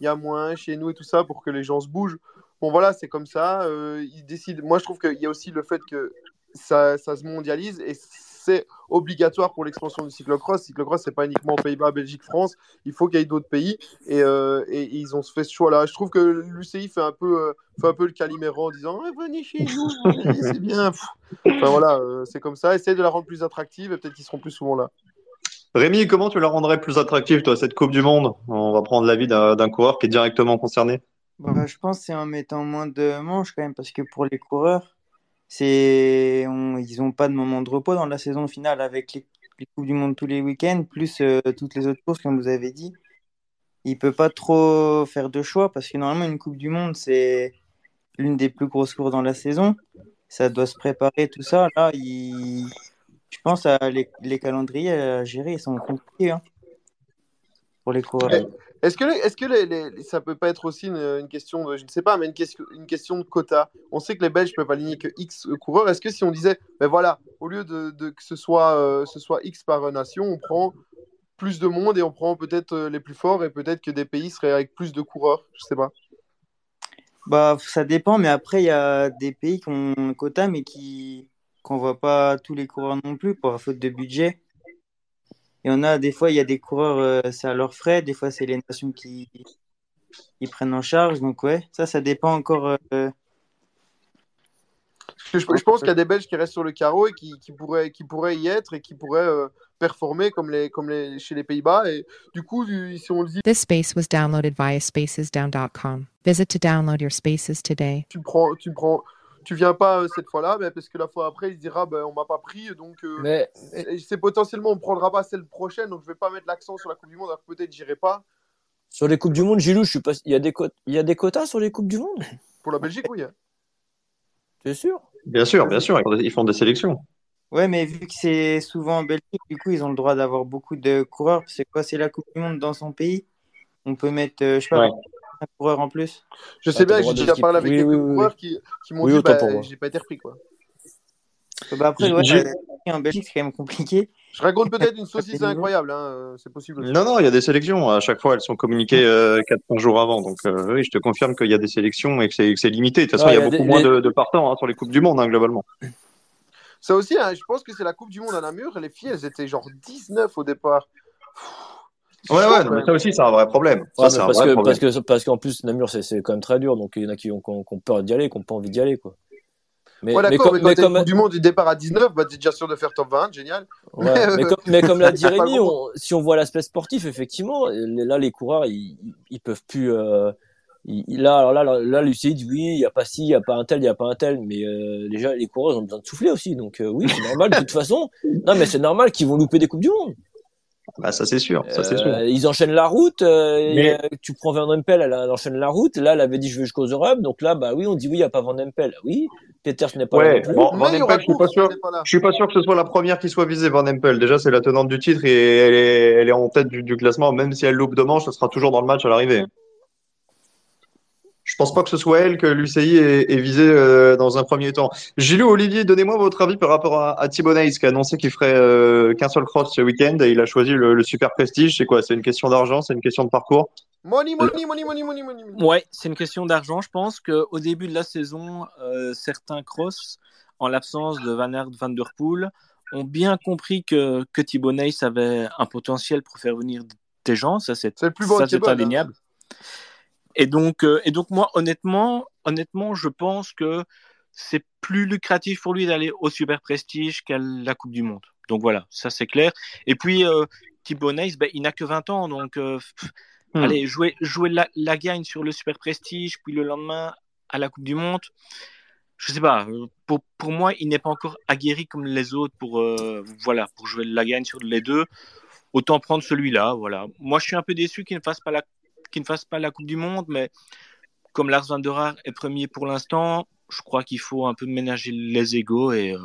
Il y a moins chez nous et tout ça pour que les gens se bougent? Bon, voilà, c'est comme ça. euh, ils décident. Moi, je trouve qu'il y a aussi le fait que ça, ça se mondialise et c'est obligatoire pour l'expansion du cyclocross. Cyclocross, c'est pas uniquement Pays-Bas, Belgique, France. Il faut qu'il y ait d'autres pays et, euh, et ils ont fait ce choix-là. Je trouve que l'UCI fait un peu, euh, fait un peu le caliméro en disant Ah, venez chez nous, c'est bien. Enfin voilà, euh, c'est comme ça. Essaye de la rendre plus attractive et peut-être qu'ils seront plus souvent là. Rémi, comment tu la rendrais plus attractive, toi, cette Coupe du Monde? On va prendre l'avis d'un d'un coureur qui est directement concerné. Bah, je pense que c'est en mettant moins de manches quand même, parce que pour les coureurs, c'est on- ils n'ont pas de moment de repos dans la saison finale avec les, les Coupes du Monde tous les week-ends, plus euh, toutes les autres courses, comme vous avez dit. Il ne peut pas trop faire de choix, parce que normalement, une Coupe du Monde, c'est l'une des plus grosses courses dans la saison. Ça doit se préparer, tout ça. Là, il... je pense à les, les calendriers à gérer, ils sont compliqués hein, pour les coureurs. Ouais. Est-ce que, est-ce que ça peut pas être aussi une, question de, je ne sais pas, mais une une question de quota On sait que les Belges peuvent aligner que X coureurs. Est-ce que si on disait, ben voilà, au lieu de, que ce soit, euh, ce soit X par nation, on prend plus de monde et on prend peut-être euh, les plus forts et peut-être que des pays seraient avec plus de coureurs? Je sais pas. Bah, ça dépend, mais après, il y a des pays qui ont un quota, mais qui voit pas tous les coureurs non plus, pour faute de budget. Il y en a, des fois, il y a des coureurs, euh, c'est à leurs frais, des fois, c'est les nations qui, qui prennent en charge. Donc, ouais, ça, ça dépend encore. euh, Parce que je, je pense qu'il y a des Belges qui restent sur le carreau et qui, qui pourraient, qui pourraient y être et qui pourraient euh, performer comme, les, comme les, chez les Pays-Bas. Et du coup, si on le dit, This space was downloaded via spacesdown.com. Visit to download your spaces today. tu prends, tu prends, tu viens pas euh, cette fois-là, mais parce que la fois après, il se dira, ben, on m'a pas pris, donc euh, Mais c'est c'est potentiellement on prendra pas celle prochaine, donc je vais pas mettre l'accent sur la Coupe du Monde, alors que peut-être j'irai pas. sur les coupes du monde, Gilou, je suis pas. Il y a des quotas, il y a des quotas sur les coupes du monde? Pour la Belgique, oui. hein. T'es sûr? Bien sûr, bien sûr, ils font des- ils font des sélections. Ouais, mais vu que c'est souvent en Belgique, du coup, ils ont le droit d'avoir beaucoup de coureurs. Parce que quoi, c'est la Coupe du Monde dans son pays. On peut mettre, euh, je sais pas, Ouais. Un coureur en plus. Je sais Ah, bien que j'ai déjà parlé avec Oui, quelques oui, oui, coureurs qui, qui m'ont Oui, dit autant bah, j'ai pas été repris. Quoi. Bah après, ouais, euh, en Belgique, c'est quand même compliqué. Je raconte peut-être une saucisse incroyable, hein, euh, c'est possible. aussi. Non, non, il y a des sélections. À chaque fois, elles sont communiquées euh, 4-5 jours avant. Donc, euh, oui, je te confirme qu'il y a des sélections et que c'est que limité. De toute façon, Ouais, il y a il y a beaucoup des- moins de, de partants hein, sur les Coupes du Monde, hein, globalement. Ça aussi, hein, je pense que c'est la Coupe du Monde à Namur. Les filles, elles étaient genre 19 au départ. C'est Ouais, chaud, ouais, non, mais ça aussi, c'est un vrai problème. Ouais, un parce, vrai que, problème. parce que parce qu'en plus Namur c'est c'est quand même très dur donc il y en a qui ont, qui ont, qui ont peur d'y aller qui ont pas envie d'y aller quoi mais, Ouais, mais comme mais mais comme du Monde du départ à 19, bah, t'es déjà sûr de faire top 20, génial. ouais, Mais, euh, comme, mais comme l'a dit Rémi on- si on voit l'aspect sportif effectivement là les coureurs ils, ils peuvent plus euh, ils- là alors là là, là l'UCI dit oui il y a pas ci il y a pas un tel il y a pas un tel mais euh, déjà les coureurs ils ont besoin de souffler aussi donc euh, oui c'est normal de toute façon non mais c'est normal qu'ils vont louper des coupes du monde Bah, ça, c'est sûr. Ça, c'est sûr. Euh, ils enchaînent la route. euh, Mais- et, euh, tu prends Van Empel, elle, elle enchaîne la route. Là, elle avait dit je vais jusqu'aux Europe. Donc là, bah oui, on dit oui, il n'y a pas Van Empel. Oui, Peters n'est pas là Ouais, bon, Van y Empel, je suis pas sûr. là. Je suis pas sûr que ce soit la première qui soit visée, Van Empel. Déjà, c'est la tenante du titre et elle est, elle est en tête du, du classement. Même si elle loupe deux manches, ça sera toujours dans le match à l'arrivée. Je pense pas que ce soit elle que l'UCI est, est visée euh, dans un premier temps. Gilles Olivier, donnez-moi votre avis par rapport à, à Thibaut Neis qui a annoncé qu'il ferait euh, qu'un seul cross ce week-end et il a choisi le, le super prestige. C'est quoi? C'est une question d'argent? C'est une question de parcours? Money, money, money, money, money, money. money. Ouais, c'est une question d'argent. Je pense qu'au début de la saison, euh, certains cross, en l'absence de Van Aert, Van Der Poel, ont bien compris que, que Thibaut Neis avait un potentiel pour faire venir des gens. Ça, c'est hein. Et donc, euh, et donc moi, honnêtement, honnêtement, je pense que c'est plus lucratif pour lui d'aller au Super Prestige qu'à la Coupe du Monde. Donc voilà, ça c'est clair. Et puis euh, Thibaut Neis, ben, il n'a que 20 ans, donc euh, pff, Hmm. allez jouer jouer la, la gagne sur le Super Prestige, puis le lendemain à la Coupe du Monde. Je sais pas. euh, Pour, pour moi, il n'est pas encore aguerri comme les autres pour euh, voilà pour jouer la gagne sur les deux. Autant prendre celui-là. Voilà. Moi, je suis un peu déçu qu'il ne fasse pas la qu'il ne fasse pas la Coupe du Monde, mais comme Lars van der Haar est premier pour l'instant, je crois qu'il faut un peu ménager les égaux et euh,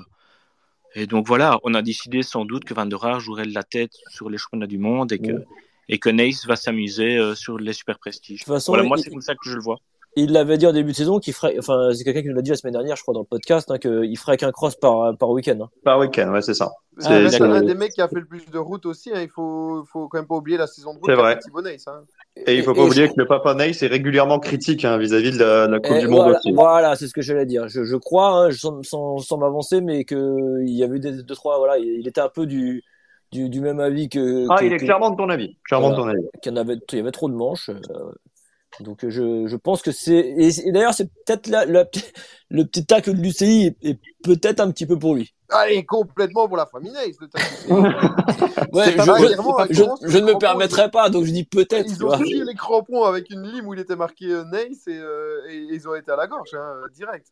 et donc voilà, on a décidé sans doute que Van der Haar jouerait de la tête sur les championnats du monde et que et que Neis va s'amuser euh, sur les super prestiges. De toute façon, Voilà, moi il- c'est comme ça que je le vois. Il l'avait dit en début de saison qu'il ferait, enfin, c'est quelqu'un qui nous l'a dit la semaine dernière, je crois, dans le podcast, hein, qu'il ferait qu'un cross par, par week-end. hein. Par week-end, ouais, c'est ça. C'est C'est- c'est- un des mecs qui a fait le plus de route aussi. hein. Il faut, faut quand même pas oublier la saison de route C'est vrai. Thibaut Neis, hein. Et il faut pas oublier que le papa Neis est régulièrement critique hein, vis-à-vis de la, de la Coupe Et du Monde voilà, aussi. voilà, c'est ce que j'allais dire. Je, je crois, hein, sans, sans, sans m'avancer, mais que il y avait des deux trois, voilà, il était un peu du du, du même avis que. Ah, que- il est que- clairement de ton avis. Clairement de ton Voilà. avis. qu'il y en avait, il y avait trop de manches. euh, donc je, je pense que c'est et, et d'ailleurs c'est peut-être la, la- le petit tacle de l'UCI est, est peut-être un petit peu pour lui. Allez, complètement pour la famille Neis. le. Ouais, je, ne me permettrai pas, donc je dis peut-être. Ils ont scié les crampons avec une lime où il était marqué euh, et, euh, et ils ont été à la gorge, hein, direct.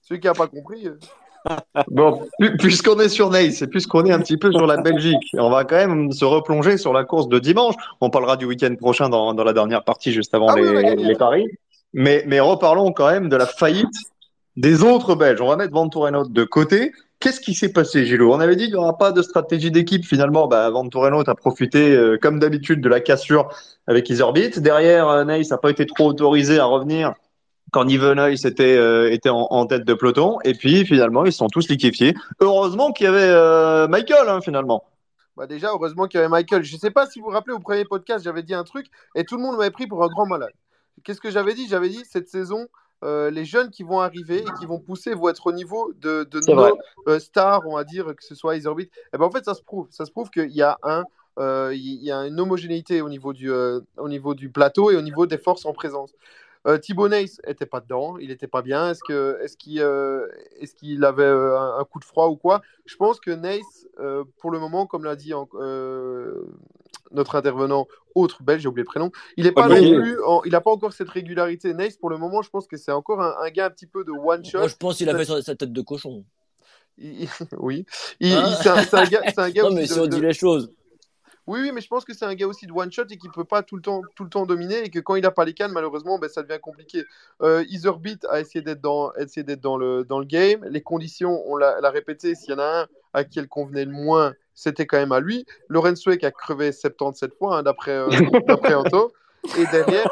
Celui qui n'a pas compris. euh, Bon, pu- puisqu'on est sur Nice et puisqu'on est un petit peu sur la Belgique, on va quand même se replonger sur la course de dimanche. On parlera du week-end prochain dans, dans la dernière partie, juste avant Ah les, les paris. Mais, mais reparlons quand même de la faillite des autres Belges. On va mettre Ventureno de côté. Qu'est-ce qui s'est passé, Gilles On avait dit qu'il n'y aura pas de stratégie d'équipe. Finalement, bah, Ventureno a profité, euh, comme d'habitude, de la cassure avec Iserbit. Derrière, euh, Nice n'a pas été trop autorisé à revenir quand Niveneuil était, euh, était en, tête de peloton. Et puis, finalement, ils sont tous liquéfiés. Heureusement qu'il y avait euh, Michael, hein, finalement. Bah déjà, heureusement qu'il y avait Michael. Je ne sais pas si vous vous rappelez, au premier podcast, j'avais dit un truc et tout le monde m'avait pris pour un grand malade. Qu'est-ce que j'avais dit? J'avais dit cette saison, euh, les jeunes qui vont arriver et qui vont pousser vont être au niveau de, de nos euh, stars, on va dire, que ce soit Isorbit. Et ben en fait, ça se prouve. Ça se prouve qu'il y a un. euh, il y a une homogénéité au niveau, du, au niveau du plateau et au niveau des forces en présence. Thibaut Neis n'était pas dedans, il n'était pas bien. Est-ce que- est-ce qu'il est-ce qu'il avait un, un coup de froid ou quoi? Je pense que Neis, pour le moment, comme l'a dit notre intervenant autre belge, j'ai oublié le prénom, il n'est pas non Olivier. plus, en- il n'a pas encore cette régularité. Neis, pour le moment, je pense que c'est encore un, un gars un petit peu de one shot. Moi je pense qu'il a fait sa, sa tête de cochon. Il- oui, Il- Hein il- c'est un, c'est un gars, c'est un gars Non aussi mais de- on de- dit les choses. oui, oui, mais je pense que c'est un gars aussi de one shot et qui peut pas tout le temps, tout le temps dominer et que quand il a pas les cannes, malheureusement, ben, ça devient compliqué. Euh, Etherbeat a essayé d'être dans, essayé d'être dans le, dans le game. Les conditions, on l'a l'a répété, s'il y en a un à qui elle convenait le moins, c'était quand même à lui. Lorenzo qui a crevé 77 fois, hein, d'après euh, Anto. Et derrière,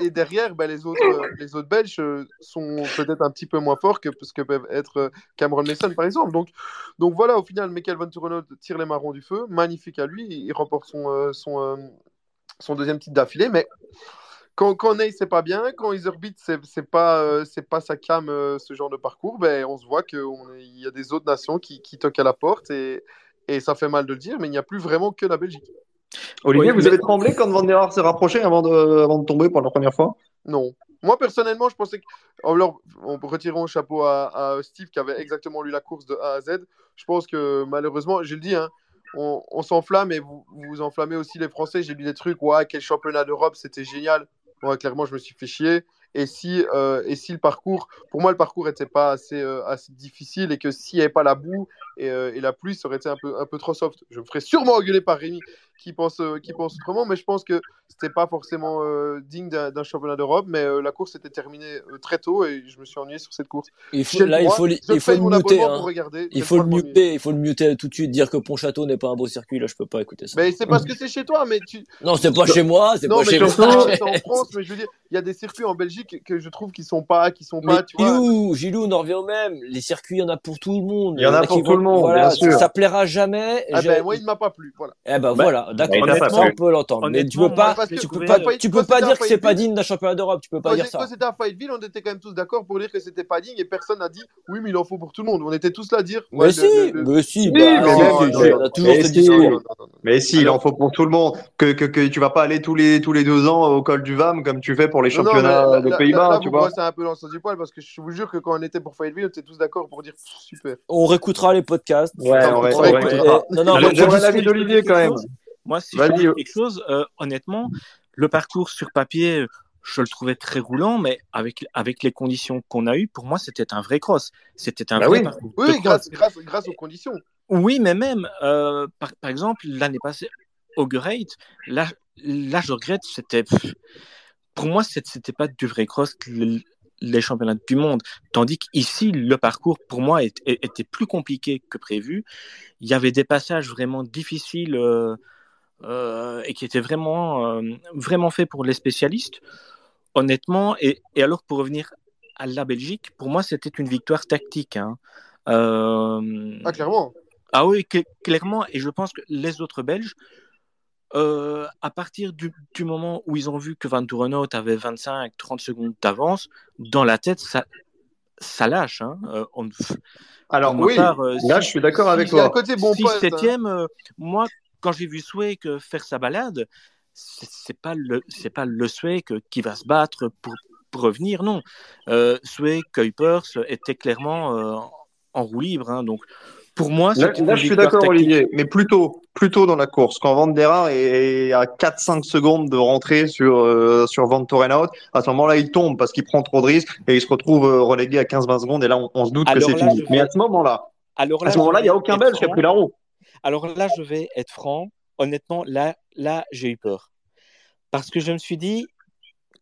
et derrière, ben, les, autres, euh, les autres Belges euh, sont peut-être un petit peu moins forts que ce que peuvent être Cameron Mason, par exemple. Donc, donc voilà, au final, Michael Van Turenhout tire les marrons du feu. Magnifique à lui. Il remporte son, euh, son, euh, son deuxième titre d'affilée. Mais quand, quand Ney, c'est pas bien. Quand Iserbeat, c'est c'est pas, euh, c'est pas sa cam, euh, ce genre de parcours. Ben, on se voit qu'il y a des autres nations qui, qui toquent à la porte. Et, et ça fait mal de le dire, mais il n'y a plus vraiment que la Belgique. Olivier, Oui, vous mais- avez tremblé quand Van der Haar s'est rapproché avant de, avant de tomber pour la première fois? Non. Moi, personnellement, je pensais que. Alors, on retirons le chapeau à, à Steve qui avait exactement lu la course de A à Z. Je pense que malheureusement, je le dis, hein, on, on s'enflamme et vous, vous vous enflammez aussi les Français. J'ai lu des trucs, ouais, quel championnat d'Europe, c'était génial. Ouais, clairement, je me suis fait chier. Et si, euh, et si le parcours, pour moi, le parcours n'était pas assez, euh, assez difficile et que s'il n'y avait pas la boue et, euh, et la pluie, ça aurait été un peu, un peu trop soft. Je me ferais sûrement engueuler par Rémi qui pense, euh, qui pense autrement, mais je pense que c'était pas forcément euh, digne d'un d'un championnat d'Europe. Mais euh, la course était terminée euh, très tôt et je me suis ennuyé sur cette course. Il faut, là, il faut, il faut le muter. hein. regarder. j'ai Il faut le muter, il faut le muter tout de suite. Dire que Pontchâteau n'est pas un beau circuit, là, je peux pas écouter ça. Mais c'est parce que c'est chez toi, mais tu. Non, c'est pas chez moi, c'est Non, pas mais chez moi. en, c'est en France, mais je veux dire, il y a des circuits en Belgique que je trouve qui sont pas, qui sont Mais pas, tu vois. Gilou, Gilou, on en revient au même. Les circuits, il y en a pour tout le monde. Il y en a pour tout le monde, voilà, bien sûr. Ça plaira jamais. Ah ben, moi, il ne m'a pas plu. Voilà. Eh ben Bah, voilà, d'accord. Ça, plu. on peut l'entendre. Mais tu Honnêtement, peux pas, tu peux pas, tu peux pas dire que c'est pas digne d'un championnat d'Europe. Tu peux pas dire ça. quand c'était à Fayetteville, on était quand même tous d'accord pour dire que c'était pas digne et personne n'a dit oui, mais il en faut pour tout le monde. On était tous là à dire. Mais si, mais si, Oui, bah, mais si, il en faut pour tout le monde. Que, que, que tu vas pas aller tous les, tous les deux ans au col du VAM comme tu fais pour les championnats mais là- de là- Pays-Bas, tu vois. brossez un peu dans le sens du poil parce que je vous jure que quand on était pour Fayetteville, on était tous d'accord pour dire super. On réécoutera les podcasts. Ouais, on. Eh, Non, non, J'aimerais l'avis d'Olivier quand même. Moi, si je peux dire quelque chose, euh, honnêtement, le parcours sur papier, je le trouvais très roulant, mais avec, avec les conditions qu'on a eues, pour moi, c'était un vrai cross. C'était un Bah vrai oui. parcours. Oui, grâce, grâce, grâce aux conditions. Oui, mais même, euh, par, par exemple, l'année passée, Augerate, là, là, je regrette, c'était. Pour moi, c'était pas du vrai cross que le- les championnats du monde. Tandis qu'ici, le parcours, pour moi, est- est- était plus compliqué que prévu. Il y avait des passages vraiment difficiles euh, euh, et qui étaient vraiment, euh, vraiment faits pour les spécialistes, honnêtement. Et, et alors, pour revenir à la Belgique, pour moi, c'était une victoire tactique. hein. Euh, Ah, clairement. ah oui, cl- clairement, et je pense que les autres Belges, euh, à partir du, du moment où ils ont vu que Van Tourenhout avait 25-30 secondes d'avance, dans la tête, ça, ça lâche. Hein. Euh, on, Alors oui, part, euh, là si- je suis d'accord avec un toi. côté bon 6 poste. hein. 7 euh, moi, quand j'ai vu Swake faire sa balade, c'est pas le c'est pas le Swake qui va se battre pour, pour revenir, non. Euh, Swake, Kuipers étaient clairement euh, en roue libre, hein, donc pour moi, Là, là, je suis d'accord. Olivier, mais plutôt, plutôt dans la course. Quand Van der Haar est à 4-5 secondes de rentrer sur, euh, sur Van Torenhout, à ce moment-là, il tombe parce qu'il prend trop de risques et il se retrouve euh, relégué à 15-20 secondes et là, on, on se doute que c'est fini. Mais à ce moment-là, à ce moment-là, il n'y a aucun Belge qui a pris la roue. Alors là, je vais être franc. Honnêtement, là, là, j'ai eu peur. Parce que je me suis dit,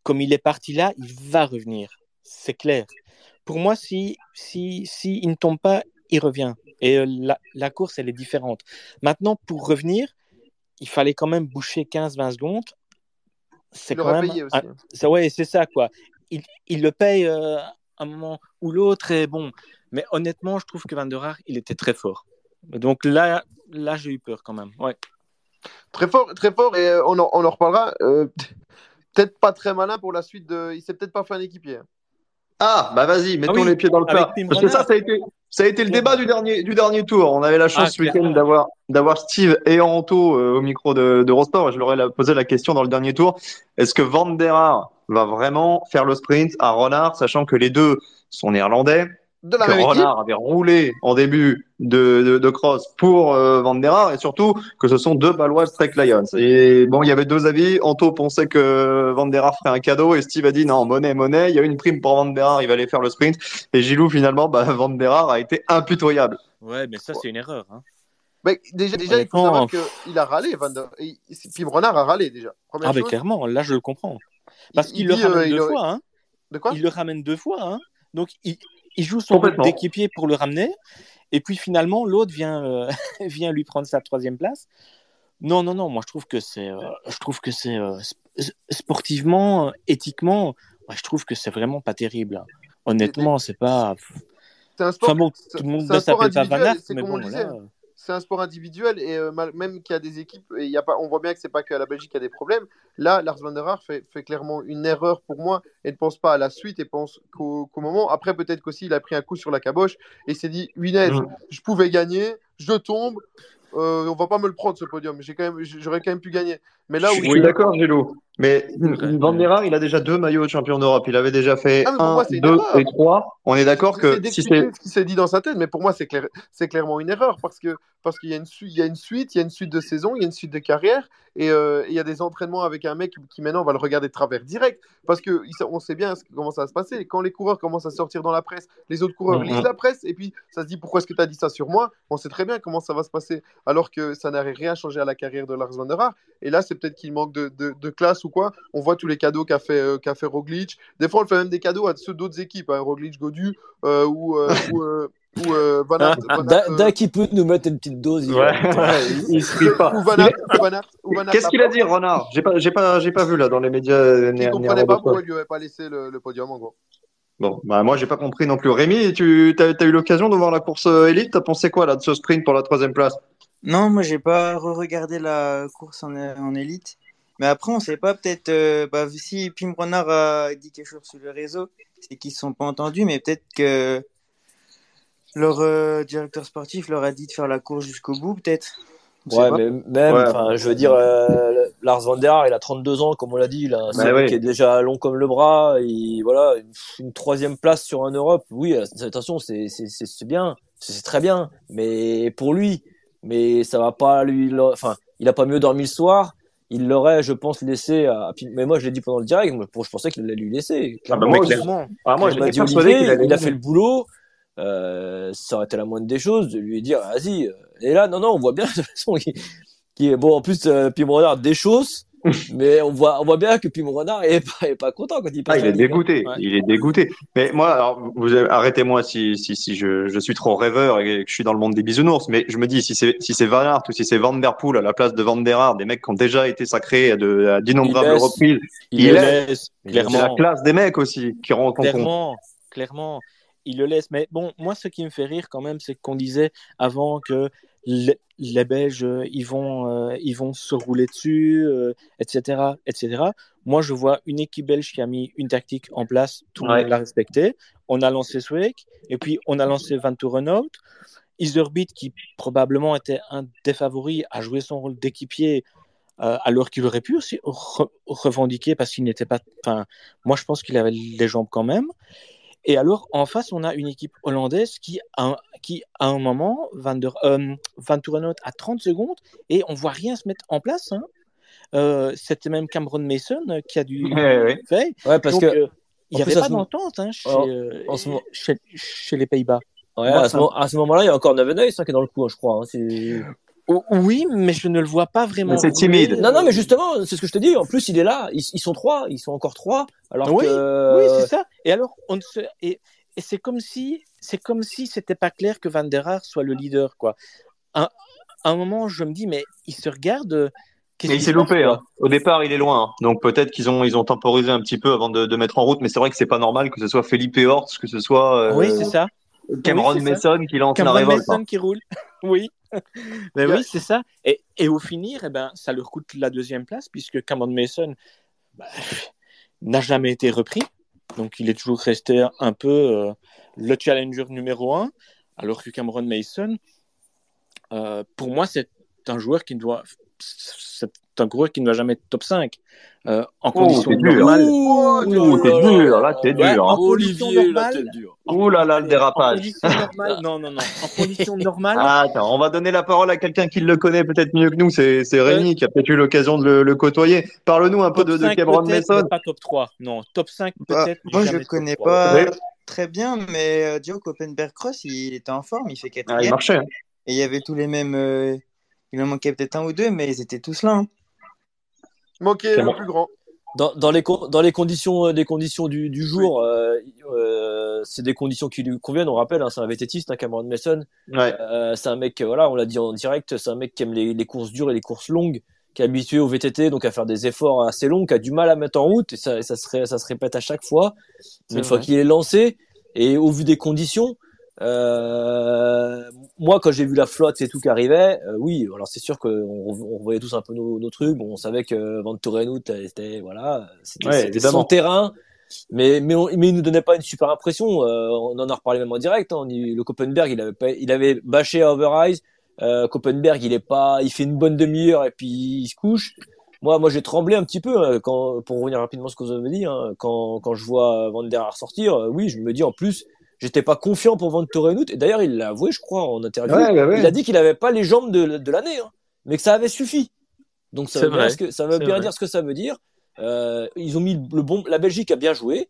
comme il est parti là, il va revenir. C'est clair. Pour moi, si, si, si il ne tombe pas, il revient. Et euh, la, la course, elle est différente. Maintenant, pour revenir, il fallait quand même boucher 15-20 secondes. C'est quand même. payé aussi. un- c'est- ouais, c'est ça, quoi. Il, il le paye euh, un moment ou l'autre, et bon. Mais honnêtement, je trouve que Van der Haar, il était très fort. Donc là, là j'ai eu peur quand même. Ouais. Très fort, très fort, et euh, on en, on en reparlera. Euh, peut-être pas très malin pour la suite de. Il s'est peut-être pas fait un équipier. Ah, bah vas-y, mettons oui, les pieds dans le plat. Parce que ça, ça a été, ça a été le débat du dernier, du dernier tour. On avait la chance Ah, ce week-end d'avoir, d'avoir Steve et Anto euh, au micro de, d'Eurosport. Et je leur ai posé la question dans le dernier tour. Est-ce que Van der Haar va vraiment faire le sprint à Renard, sachant que les deux sont néerlandais? De la que même équipe. Renard avait roulé en début de, de, de cross pour euh, Van der Haar et surtout que ce sont deux Balois Trek Lions. Et bon, il y avait deux avis. Anto pensait que Van der Haar ferait un cadeau et Steve a dit non, monnaie, monnaie. Il y a eu une prime pour Van der Haar, il va aller faire le sprint. Et Gilou, finalement, bah, Van der Haar a été impitoyable. Ouais, mais ça, c'est une erreur. Hein. Mais déjà, déjà il faut savoir qu'il a râlé. Van der... Pim Renard a râlé déjà. Première Ah, mais clairement, là, je le comprends. Parce il- qu'il il le ramène euh, il deux fois. Hein. De quoi? Il le ramène deux fois. Hein. Donc, il, il joue son rôle d'équipier pour le ramener. Et puis, finalement, l'autre vient, euh, vient lui prendre sa troisième place. Non, non, non. Moi, je trouve que c'est, euh, je trouve que c'est euh, sp- sportivement, éthiquement, je trouve que c'est vraiment pas terrible. Honnêtement, c'est pas. C'est un sport, Enfin bon, tout le monde ne s'appelle pas Van Aert, mais bon, là, c'est un sport individuel et euh, même qu'il y a des équipes, et y a pas, on voit bien que c'est pas qu'à la Belgique qu'il y a des problèmes. Là, Lars van der Haar fait, fait clairement une erreur pour moi et ne pense pas à la suite et pense qu'au moment. Après, peut-être qu'aussi il a pris un coup sur la caboche et s'est dit, Huinez, Mm. je pouvais gagner, je tombe, euh, on va pas me le prendre ce podium. J'ai quand j'aurais quand même pu gagner. Mais là où je il- suis d'accord, Gilou. Mais Ouais. Van der Haar, il a déjà deux maillots de champion d'Europe. Il avait déjà fait Ah, un, moi, deux et trois. On est d'accord que si c'est ce qui s'est dit dans sa tête, mais pour moi, c'est clair, c'est clairement une erreur parce que parce qu'il y a une suite, il y a une suite, il y a une suite de saison, il y a une suite de carrière et euh, il y a des entraînements avec un mec qui maintenant va le regarder de travers direct parce que on sait bien comment ça va se passer. Quand les coureurs commencent à sortir dans la presse, les autres coureurs Mhm. lisent la presse et puis ça se dit pourquoi est-ce que tu as dit ça sur moi? On sait très bien comment ça va se passer alors que ça n'aurait rien changé à la carrière de Lars van der Haar. Et là, c'est peut-être qu'il manque de, de- de classe ou quoi. On voit tous les cadeaux qu'a fait, euh, fait Roglic. Des fois, on le fait même des cadeaux à ceux d'autres équipes, hein, Roglic, Godu euh, ou, euh, ou, euh, ou, euh, Van Aert. Van Aert, Dès euh, dès qu'il peut nous mettre une petite dose. il Ouais, il se prie pas. Qu'est-ce qu'il a dit, Renard? J'ai pas, j'ai pas, j'ai pas vu là dans les médias Qui né- comprenait pas pourquoi il lui avait pas laissé le, le podium, en gros. Bon, bah moi j'ai pas compris non plus. Rémi, tu as, eu l'occasion de voir la course euh, élite? T'as pensé quoi là de ce sprint pour la troisième place? Non, moi, j'ai pas re-regardé la course en, en élite. Mais après, on sait pas, peut-être, euh, bah, si Pim Renard a dit quelque chose sur le réseau, c'est qu'ils se sont pas entendus, mais peut-être que leur euh, directeur sportif leur a dit de faire la course jusqu'au bout, peut-être. Ouais, pas. mais même, Ouais. je veux dire, euh, Lars Van der Haar, il a 32 ans, comme on l'a dit, il a un Bah ouais. qui est déjà long comme le bras, et voilà, une, une troisième place sur un Europe, oui, attention, c'est, c'est, c'est, c'est bien, c'est c'est très bien, mais pour lui, mais ça va pas lui, enfin, il a pas mieux dormi le soir, il l'aurait, je pense, laissé à, mais moi, je l'ai dit pendant le direct, moi, je pensais qu'il allait lui laisser. Ah bah clairement. moi, Mais clairement. Ah, moi il m'a dit Olivier, allait il a fait le boulot. Euh, ça aurait été la moindre des choses de lui dire vas-y. Et là, non, non, on voit bien de toute façon qu'il qu'il est bon. En plus, euh, Pim Renard des choses, mais on voit, on voit bien que Pim Renard est pas, est pas content quand il passe. Ah, il la est dégoûté. Ouais. Il est dégoûté. Mais moi, alors, vous arrêtez-moi si, si, si je, je suis trop rêveur et que je suis dans le monde des bisounours. Mais je me dis, si c'est, si c'est Van Aert ou si c'est Van Der Poel à la place de Van Der Haar, des mecs qui ont déjà été sacrés à d'innombrables Il laisse. reprises, Il, Il laisse, c'est la clairement. classe des mecs aussi qui rentrent en compte. Clairement, clairement, il le laisse. Mais bon, moi, ce qui me fait rire quand même, c'est qu'on disait avant que les, les Belges, euh, ils vont, euh, ils vont se rouler dessus, euh, etc., etc. Moi, je vois une équipe belge qui a mis une tactique en place, tout le Ouais. monde l'a respecté. On a lancé Sweek, et puis on a lancé Van Renault. Iserbeat, qui probablement était un des favoris, a joué son rôle d'équipier euh, alors qu'il aurait pu aussi re- revendiquer parce qu'il n'était pas. Enfin, moi, je pense qu'il avait les jambes quand même. Et alors, en face, on a une équipe hollandaise qui, a, qui à un moment, Van, der, euh, Van à 30 secondes, et on voit rien se mettre en place. Hein. Euh, C'était même Cameron Mason euh, qui a dû Ouais, ouais. faire. Ouais, parce Donc, que euh, il n'y avait à pas d'entente hein, chez, Alors, euh, les Pays-Bas. ouais, à, ce ça- moment, à ce moment-là, il y a encore Nevenhuis hein, qui est dans le coup, hein, je crois. Oui, mais je ne le vois pas vraiment. C'est timide. Non, non, mais justement, c'est ce que je te dis. En plus, il est là. Ils, ils sont trois. Ils sont encore trois. Alors Oui, que. Oui, c'est ça. Et alors, on ne se... et, et c'est comme si c'est comme si c'était pas clair que Van der Haar soit le leader, quoi. À, à un moment, je me dis, mais il se regarde. Mais il s'est loupé. Hein. Au départ, il est loin. hein. Donc peut-être qu'ils ont, ils ont temporisé un petit peu avant de, de mettre en route. Mais c'est vrai que c'est pas normal que ce soit Felipe Horst, que ce soit euh, Oui, c'est ça. Cameron Oui, c'est ça. Mason qui lance la Cameron révolte. Mason hein. qui roule. oui. Mais Yeah. oui, c'est ça. Et, et au finir, eh ben, ça leur coûte la deuxième place puisque Cameron Mason bah, n'a jamais été repris. Donc, il est toujours resté un peu euh, le challenger numéro un. Alors que Cameron Mason, euh, pour moi, c'est un joueur qui ne doit. C'est un coureur qui ne doit jamais être top 5. euh, en Oh, dur. normales. Ouh, t'es dur, là, t'es Ouais, dur. en hein. Olivier, là, t'es dur. Ouh là là, le En dérapage. conditions normales, non, non, non. En conditions normales, Ah, attends, on va donner la parole à quelqu'un qui le connaît peut-être mieux que nous. C'est c'est Rémi qui a peut-être eu l'occasion de le, le côtoyer. Parle-nous un peu top de, de 5 Cameron Mason. pas top 3. Non, top 5 Bah, peut-être. moi, je top connais 3. pas Ouais. très bien, mais euh, Joe Koppenberg Cross, il était en forme, il fait Ah, il marchait. hein. et il y avait tous les mêmes. euh, il en manquait peut-être un ou deux, mais ils étaient tous là. hein. Manquait le plus grand. dans, dans, les, dans les conditions, les conditions du, du jour, euh, euh, c'est des conditions qui lui conviennent. On rappelle, hein, c'est un vététiste, hein, Cameron Mason. Ouais. Euh, c'est un mec, voilà, on l'a dit en direct, c'est un mec qui aime les, les courses dures et les courses longues, qui est habitué au VTT, donc à faire des efforts assez longs, qui a du mal à mettre en route, et ça, ça, se, ça se répète à chaque fois. Mais une fois qu'il est lancé, et au vu des conditions, euh, moi, quand j'ai vu la flotte et tout qui arrivait, euh, oui, alors c'est sûr qu'on on voyait tous un peu nos, nos trucs. Bon, on savait que Ventureno, c'était voilà, c'était Ouais, son terrain, mais mais, on, mais il nous donnait pas une super impression. Euh, on en a reparlé même en direct. Hein, le Copenberg, il avait pas, il avait bâché à Overeyes. Euh, Copenberg, il est pas, il fait une bonne demi-heure et puis il se couche. Moi, moi, j'ai tremblé un petit peu hein, quand, pour revenir rapidement à ce que vous avez dit, hein, quand quand je vois Van der Haar sortir. euh, oui, je me dis en plus. J'étais pas confiant pour Van Torenhout et d'ailleurs il l'a avoué, je crois, en interview. Ouais, bah ouais. Il a dit qu'il avait pas les jambes de, de l'année, hein, mais que ça avait suffi. Donc ça veut, bien, ce que, ça veut C'est bien vrai. dire ce que ça veut dire. Euh, ils ont mis le bon. La Belgique a bien joué.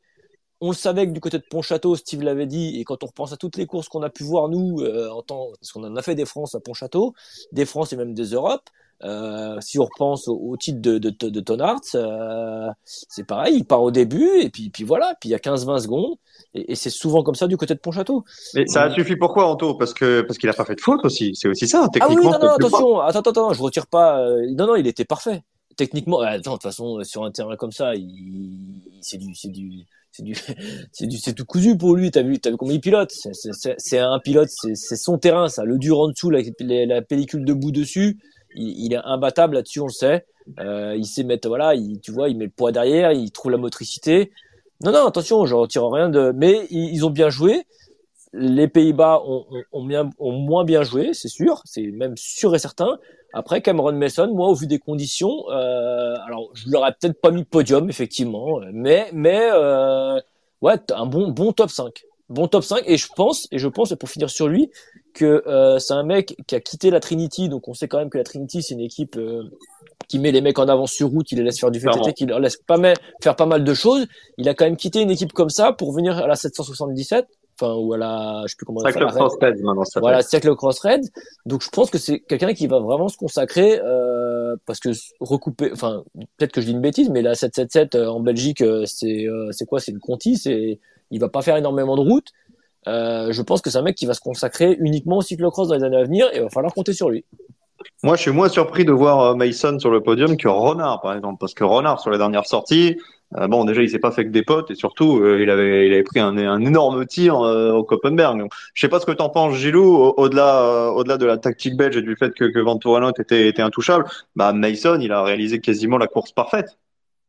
On le savait que du côté de Pontchâteau, Steve l'avait dit, et quand on repense à toutes les courses qu'on a pu voir nous euh, en temps, parce qu'on en a fait des France à Pontchâteau, des France et même des Europes. Euh, si on repense au, au titre de, de, de, de Tonart, euh, c'est pareil, il part au début et puis, puis voilà, puis il y a 15-20 secondes et, et c'est souvent comme ça du côté de Pontchâteau. Mais ça a suffi pourquoi, Anto? Parce que parce qu'il a pas fait de faute aussi. C'est aussi ça. Ah oui, Techniquement, non, non, attention, attends, attends, attends, je retire pas. euh, non, non, il était parfait. Techniquement, euh, attends, de toute façon, sur un terrain comme ça, il, c'est du, c'est du, c'est du, c'est du, c'est tout cousu pour lui. T'as vu, t'as vu comment il pilote? C'est- un pilote, c'est son terrain, ça. Le dur en dessous, la, la pellicule debout dessus, il, est imbattable là-dessus, on le sait. Euh, il sait mettre, voilà, il, tu vois, il met le poids derrière, il trouve la motricité. Non, non, attention, je retire rien de, mais ils, ont bien joué les Pays-Bas ont, ont, ont moins bien joué, c'est sûr, c'est même sûr et certain. Après, Cameron Mason, moi, au vu des conditions, euh, alors je l'aurais peut-être pas mis podium, effectivement, mais, mais euh, ouais, un bon, bon top 5. Bon top 5, et je pense, et je pense, pour finir sur lui, que euh, c'est un mec qui a quitté la Trinity, donc on sait quand même que la Trinity, c'est une équipe euh, qui met les mecs en avant sur route, qui les laisse faire du VTT, qui leur laisse pas mal, faire pas mal de choses. Il a quand même quitté une équipe comme ça pour venir à la 777, enfin, ou à la, je sais plus comment Ça appelle club la- Crossfed maintenant. Ça voilà, s'appelle. Cercle Cross Red. Donc je pense que c'est quelqu'un qui va vraiment se consacrer euh, parce que recouper, enfin peut-être que je dis une bêtise, mais la 777 euh, en Belgique, euh, c'est euh, c'est quoi? C'est une Conti, c'est il va pas faire énormément de route. Euh, je pense que c'est un mec qui va se consacrer uniquement au cyclocross dans les années à venir et il va falloir compter sur lui. Moi, je suis moins surpris de voir euh, Mason sur le podium que Renard, par exemple, parce que Renard sur les dernières sorties, euh, bon, déjà, il s'est pas fait que des potes et surtout, il avait, il avait pris un, énorme tir au Koppenberg. Donc, je sais pas ce que t'en penses, Gilou, au- au-delà, au-delà de la tactique belge et du fait que, que Venturano était, était intouchable. Bah, Mason, il a réalisé quasiment la course parfaite.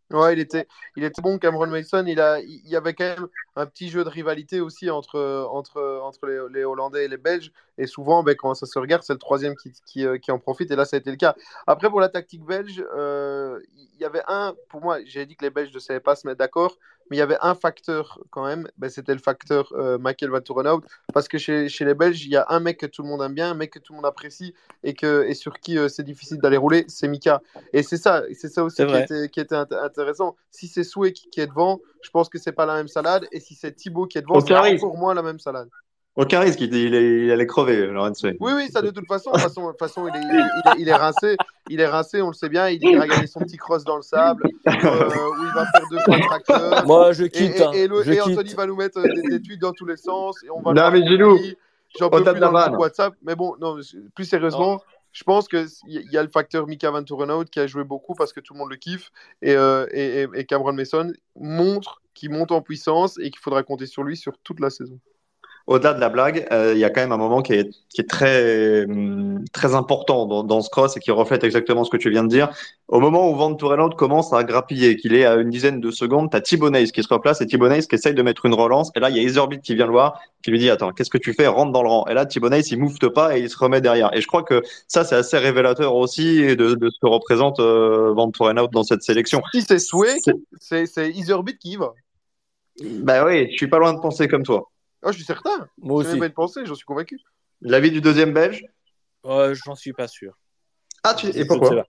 Ouais, il était, il était bon, Cameron Mason. Il, a, il y avait quand même un petit jeu de rivalité aussi entre, entre, entre les, Hollandais et les Belges. Et souvent, ben, quand ça se regarde, c'est le troisième qui, qui, euh, qui en profite. Et là, ça a été le cas. Après, pour la tactique belge, euh, il y avait un, pour moi, j'ai dit que les Belges ne savaient pas se mettre d'accord. Mais il y avait un facteur quand même, ben, c'était le facteur euh, Michael Van Torenhout. Parce que chez, chez les Belges, il y a un mec que tout le monde aime bien, un mec que tout le monde apprécie et, que, et sur qui euh, c'est difficile d'aller rouler, c'est Mika. Et c'est ça, c'est ça aussi qui était, qui était int- intéressant. Si c'est Soué qui, qui est devant, je pense que c'est pas la même salade. Et si c'est Thibaut qui est devant, c'est risque. encore moins la même salade. Aucun risque, il, il, il allait crever, Lorenz. Oui, oui, ça de toute façon, de toute façon, de toute façon il, est, il, est, il est rincé, il est rincé, on le sait bien. Il ira gagner son petit cross dans le sable, euh, où il va faire deux fois tracteur. Moi, je quitte. et, hein. et le- je et quitte. Anthony va nous mettre euh, des, des tweets dans tous les sens et on va Non, mais lui. J'en peux plus dans le groupe WhatsApp. Mais bon, non, plus sérieusement, je pense qu'il y, y a le facteur Mika Van Torenhout qui a joué beaucoup parce que tout le monde le kiffe. Et, euh, et, et- et Cameron Mason montre qu'il monte en puissance et qu'il faudra compter sur lui sur toute la saison. Au-delà de la blague, euh, il y a quand même un moment qui est, qui est très, hum, très important dans, dans ce cross et qui reflète exactement ce que tu viens de dire. Au moment où Van commence à grappiller, qu'il est à une dizaine de secondes, t'as Thibaut Neys qui se replace et Thibaut Neys qui essaye de mettre une relance. Et là, il y a Iserbit qui vient le voir, qui lui dit, attends, qu'est-ce que tu fais? Rentre dans le rang. Et là, Thibaut Neys, il moufte pas et il se remet derrière. Et je crois que ça, c'est assez révélateur aussi de, de ce que représente euh, Van dans cette sélection. Si c'est Soué, C'est- Iserbit qui y va. Bah oui, je suis pas loin de penser comme toi. Ah, je suis certain. Moi aussi. pas une pensée, j'en suis convaincu. L'avis du deuxième belge? Euh, J'en suis pas sûr. Ah, tu, et pourquoi?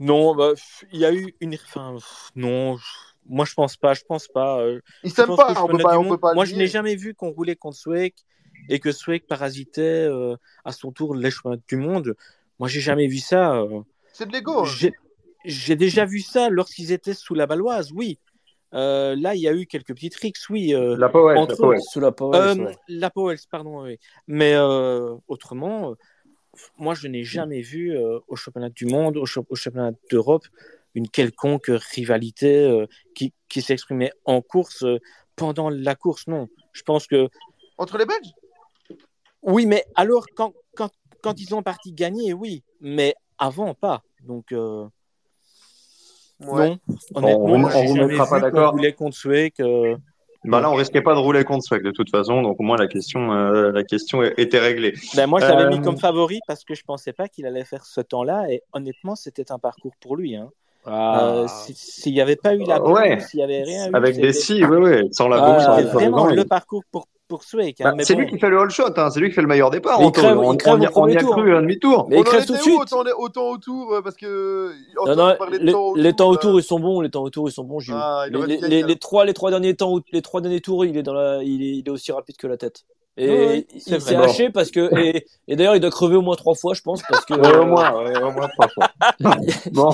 Non, bah, il y a eu une. Enfin, pff, non, je- moi je pense pas. Je pense pas. euh, Ils je s'aiment pense pas, on peut pas, du on peut monde- pas. Moi, je n'ai jamais vu qu'on roulait contre Swake et que Swake parasitait euh, à son tour les chemins du monde. Moi, j'ai jamais vu ça. euh. C'est de l'ego. hein. J'ai- j'ai déjà vu ça lorsqu'ils étaient sous la Baloise, oui. Euh, là, il y a eu quelques petites tricks, oui. euh, La Powell, entre la Powell. Sous la Powell, euh, ouais. la Powell, pardon, oui. Mais euh, autrement, euh, moi, je n'ai jamais vu euh, au championnat du monde, au, cha- au championnat d'Europe, une quelconque rivalité euh, qui, qui s'exprimait en course euh, pendant la course. Non, je pense que Entre les Belges? Oui, mais alors quand, quand, quand ils ont parti gagner, oui, mais avant pas. Donc euh, Ouais. non, honnêtement, on moi, j'ai vous jamais mettra vu pas d'accord. roulait contre Sweek. euh, Bah là, on risquait pas de rouler contre Swag de toute façon, donc au moins la question, euh, la question était réglée. Ben, moi, je l'avais Euh, mis comme favori parce que je pensais pas qu'il allait faire ce temps-là. Et honnêtement, c'était un parcours pour lui. Hein. Ah. Euh, si- S'il n'y avait pas eu la Euh, ouais. boue, s'il n'y avait rien eu, Avec des si, oui, oui, sans la Ah, sans c'était les vraiment le parcours pour, pour. Bah, Hein. Mais c'est bon, lui qui fait le all shot, hein, c'est lui qui fait le meilleur départ. Anto. crève- on, il crève on premier on y a tour, cru hein. à demi-tour. Mais on il crève tout de où suite. autant, autant autour euh, Parce que. Non, Antoine non, les, temps les temps là. autour ils sont bons, les temps autour ils sont bons. Ah, les, les, trois, les trois derniers temps, les trois derniers tours, il est dans la, il est, il est aussi rapide que la tête. Et Ouais, il s'est haché parce que, et, et d'ailleurs il doit crever au moins trois fois, je pense, parce que. Ouais, au moins, ouais, au moins trois fois. bon,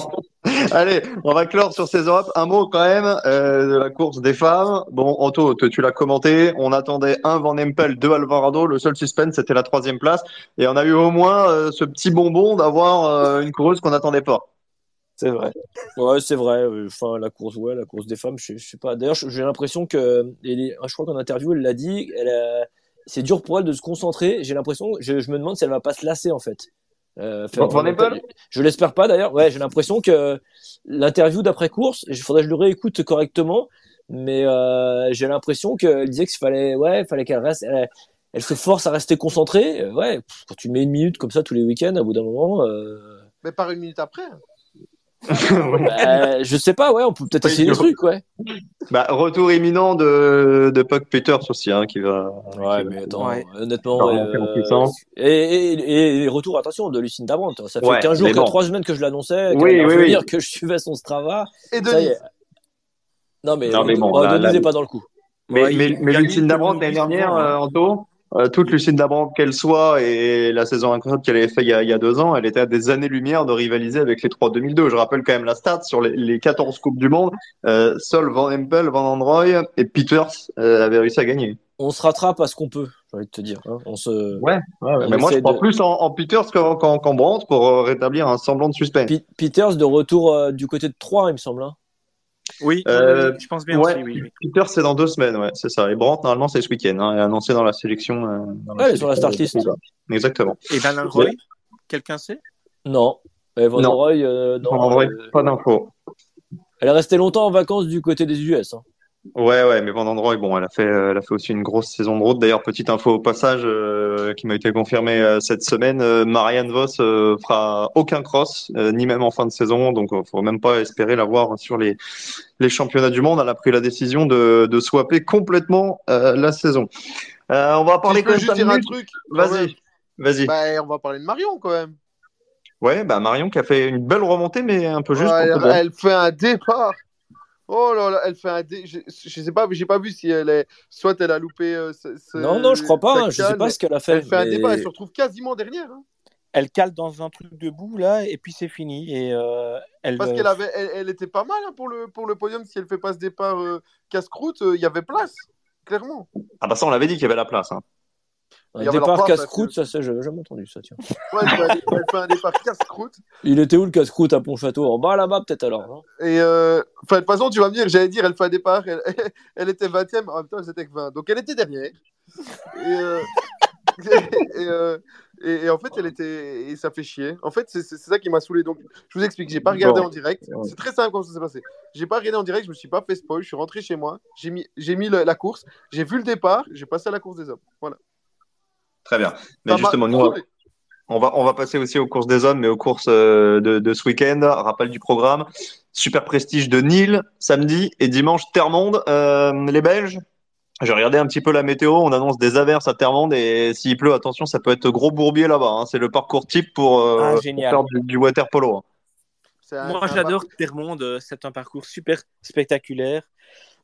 allez, on va clore sur ces Europes. Un mot quand même euh, de la course des femmes. Bon, Anto, te- tu l'as commenté. On attendait un Van Empel, deux Alvarado. Le seul suspense, c'était la troisième place. Et on a eu au moins euh, ce petit bonbon d'avoir euh, une coureuse qu'on n'attendait pas. C'est vrai. Ouais, c'est vrai. euh, Enfin, la course, ouais, la course des femmes, je, je sais pas. D'ailleurs, j'ai l'impression que, je crois qu'en interview, elle l'a dit, elle a- c'est dur pour elle de se concentrer. J'ai l'impression, je, je me demande si elle va pas se lasser, en fait. Euh, faire- Empel je l'espère pas d'ailleurs. Ouais, j'ai l'impression que l'interview d'après course, il faudrait que je le réécoute correctement, mais euh, j'ai l'impression qu'elle disait qu'il fallait, ouais, fallait qu'elle reste, elle, elle se force à rester concentrée. Ouais, pff, quand tu mets une minute comme ça tous les week-ends, à bout d'un moment. Euh... Mais par une minute après. Bah, je sais pas, ouais, on peut peut-être essayer des trucs, ouais. Bah, retour imminent de, de Puck Peters aussi, hein, qui va. Ouais, qui va- mais attends, Ouais. honnêtement, Bah, euh, puissance. et, et, et retour, attention, de Lucinda Brandt. Ça fait Ouais, 15 jours, mais que bon. 3 semaines que je l'annonçais, Oui, qu'elle oui, que je suivais son Strava. Et Ça y est. Non, mais, Non, mais bon, bon, là- Denise là- n'est pas dans le coup. Mais, Ouais, mais, mais Lucinda Brandt l'année dernière, hein. euh, Anto, euh, toute Lucinda Brandt qu'elle soit et la saison incroyable qu'elle avait fait il y, a, il y a deux ans, elle était à des années-lumière de rivaliser avec les trois 2002. Je rappelle quand même la stat sur les, les 14 Coupes du Monde. Euh, seul Van Empel, Van Androy et Peters euh, avaient réussi à gagner. On se rattrape à ce qu'on peut, j'ai envie de te dire. hein. On se... Ouais, ouais, On mais moi je de- plus en, en Peters qu'en qu'en- qu'en Brandt pour euh, rétablir un semblant de suspense. Pe- Peters de retour euh, du côté de 3, il me semble. hein. Oui, Euh, je pense bien ouais. aussi. Oui, oui. Peters c'est dans deux semaines, ouais, c'est ça. Et Brandt normalement c'est ce week-end, hein, est annoncé dans la sélection. euh, dans Ouais, sur la start list. Exactement. Et Van Roy, quelqu'un sait? Non. Et Van Non. Roy, euh, non, Van Androy, euh, pas d'infos. elle est restée longtemps en vacances du côté des US. hein. Ouais, ouais, mais Van Androy, bon, elle a fait, euh, elle a fait aussi une grosse saison de route. D'ailleurs, petite info au passage euh, qui m'a été confirmée euh, cette semaine, euh, Marianne Vos euh, fera aucun cross, ni même en fin de saison, donc faut même pas espérer la voir sur les les championnats du monde. Elle a pris la décision de de swapper complètement la saison. On va parler quand même juste dire un truc. Vas-y, vas-y. Bah, on va parler de Marion quand même. Ouais, bah Marion qui a fait une belle remontée, mais un peu juste. Ouais, elle fait un départ. Oh là là, elle fait un dé... je, je sais pas, j'ai pas vu si elle est soit elle a loupé euh, ce- ce- Non, non, je crois pas. hein, Je sais pas ce qu'elle a fait. Elle fait un départ, elle se retrouve quasiment dernière. hein. Elle cale dans un truc debout là, et puis c'est fini. Et euh, elle. Parce qu'elle avait, elle, elle était pas mal hein, pour le pour le podium. Si elle fait pas ce départ euh, casse-croûte, euh, il y avait place, clairement. Ah bah ça, on l'avait dit qu'il y avait la place. Hein. Un départ part, casse-croûte, ça, c'est, j'avais jamais entendu ça, tiens. Ouais, elle, fait un, départ casse-croûte. Il était où le casse-croûte à Pontchâteau? En bas là-bas, peut-être alors. non Et euh, enfin, de toute façon, tu vas me dire, j'allais dire, elle fait un départ, elle, elle était 20e, en même temps, elle était que 20. Donc, elle était dernière. Et, euh, et, euh, et- en fait, elle était. Et ça fait chier. En fait, c'est ça qui m'a saoulé. Donc, je vous explique, j'ai pas regardé Bon. en direct. Ouais. C'est très simple comment ça s'est passé. J'ai pas regardé en direct, je me suis pas fait spoil, je suis rentré chez moi, j'ai mis, mis le- la course, j'ai vu le départ, j'ai passé à la course des hommes. Voilà. Très bien. Mais Ça justement, nous, on va-. On va, passer aussi aux courses des hommes, mais aux courses euh, de, de ce week-end. Rappel du programme. Super prestige de Nîmes, samedi et dimanche Termonde. Euh, les Belges, j'ai regardé un petit peu la météo. On annonce des averses à Termonde et s'il pleut, attention, ça peut être gros bourbier là-bas. hein. C'est le parcours type pour, euh, Ah, pour faire du, du water polo. hein. C'est un- Moi, j'adore parcours- Termonde. euh, C'est un parcours super spectaculaire.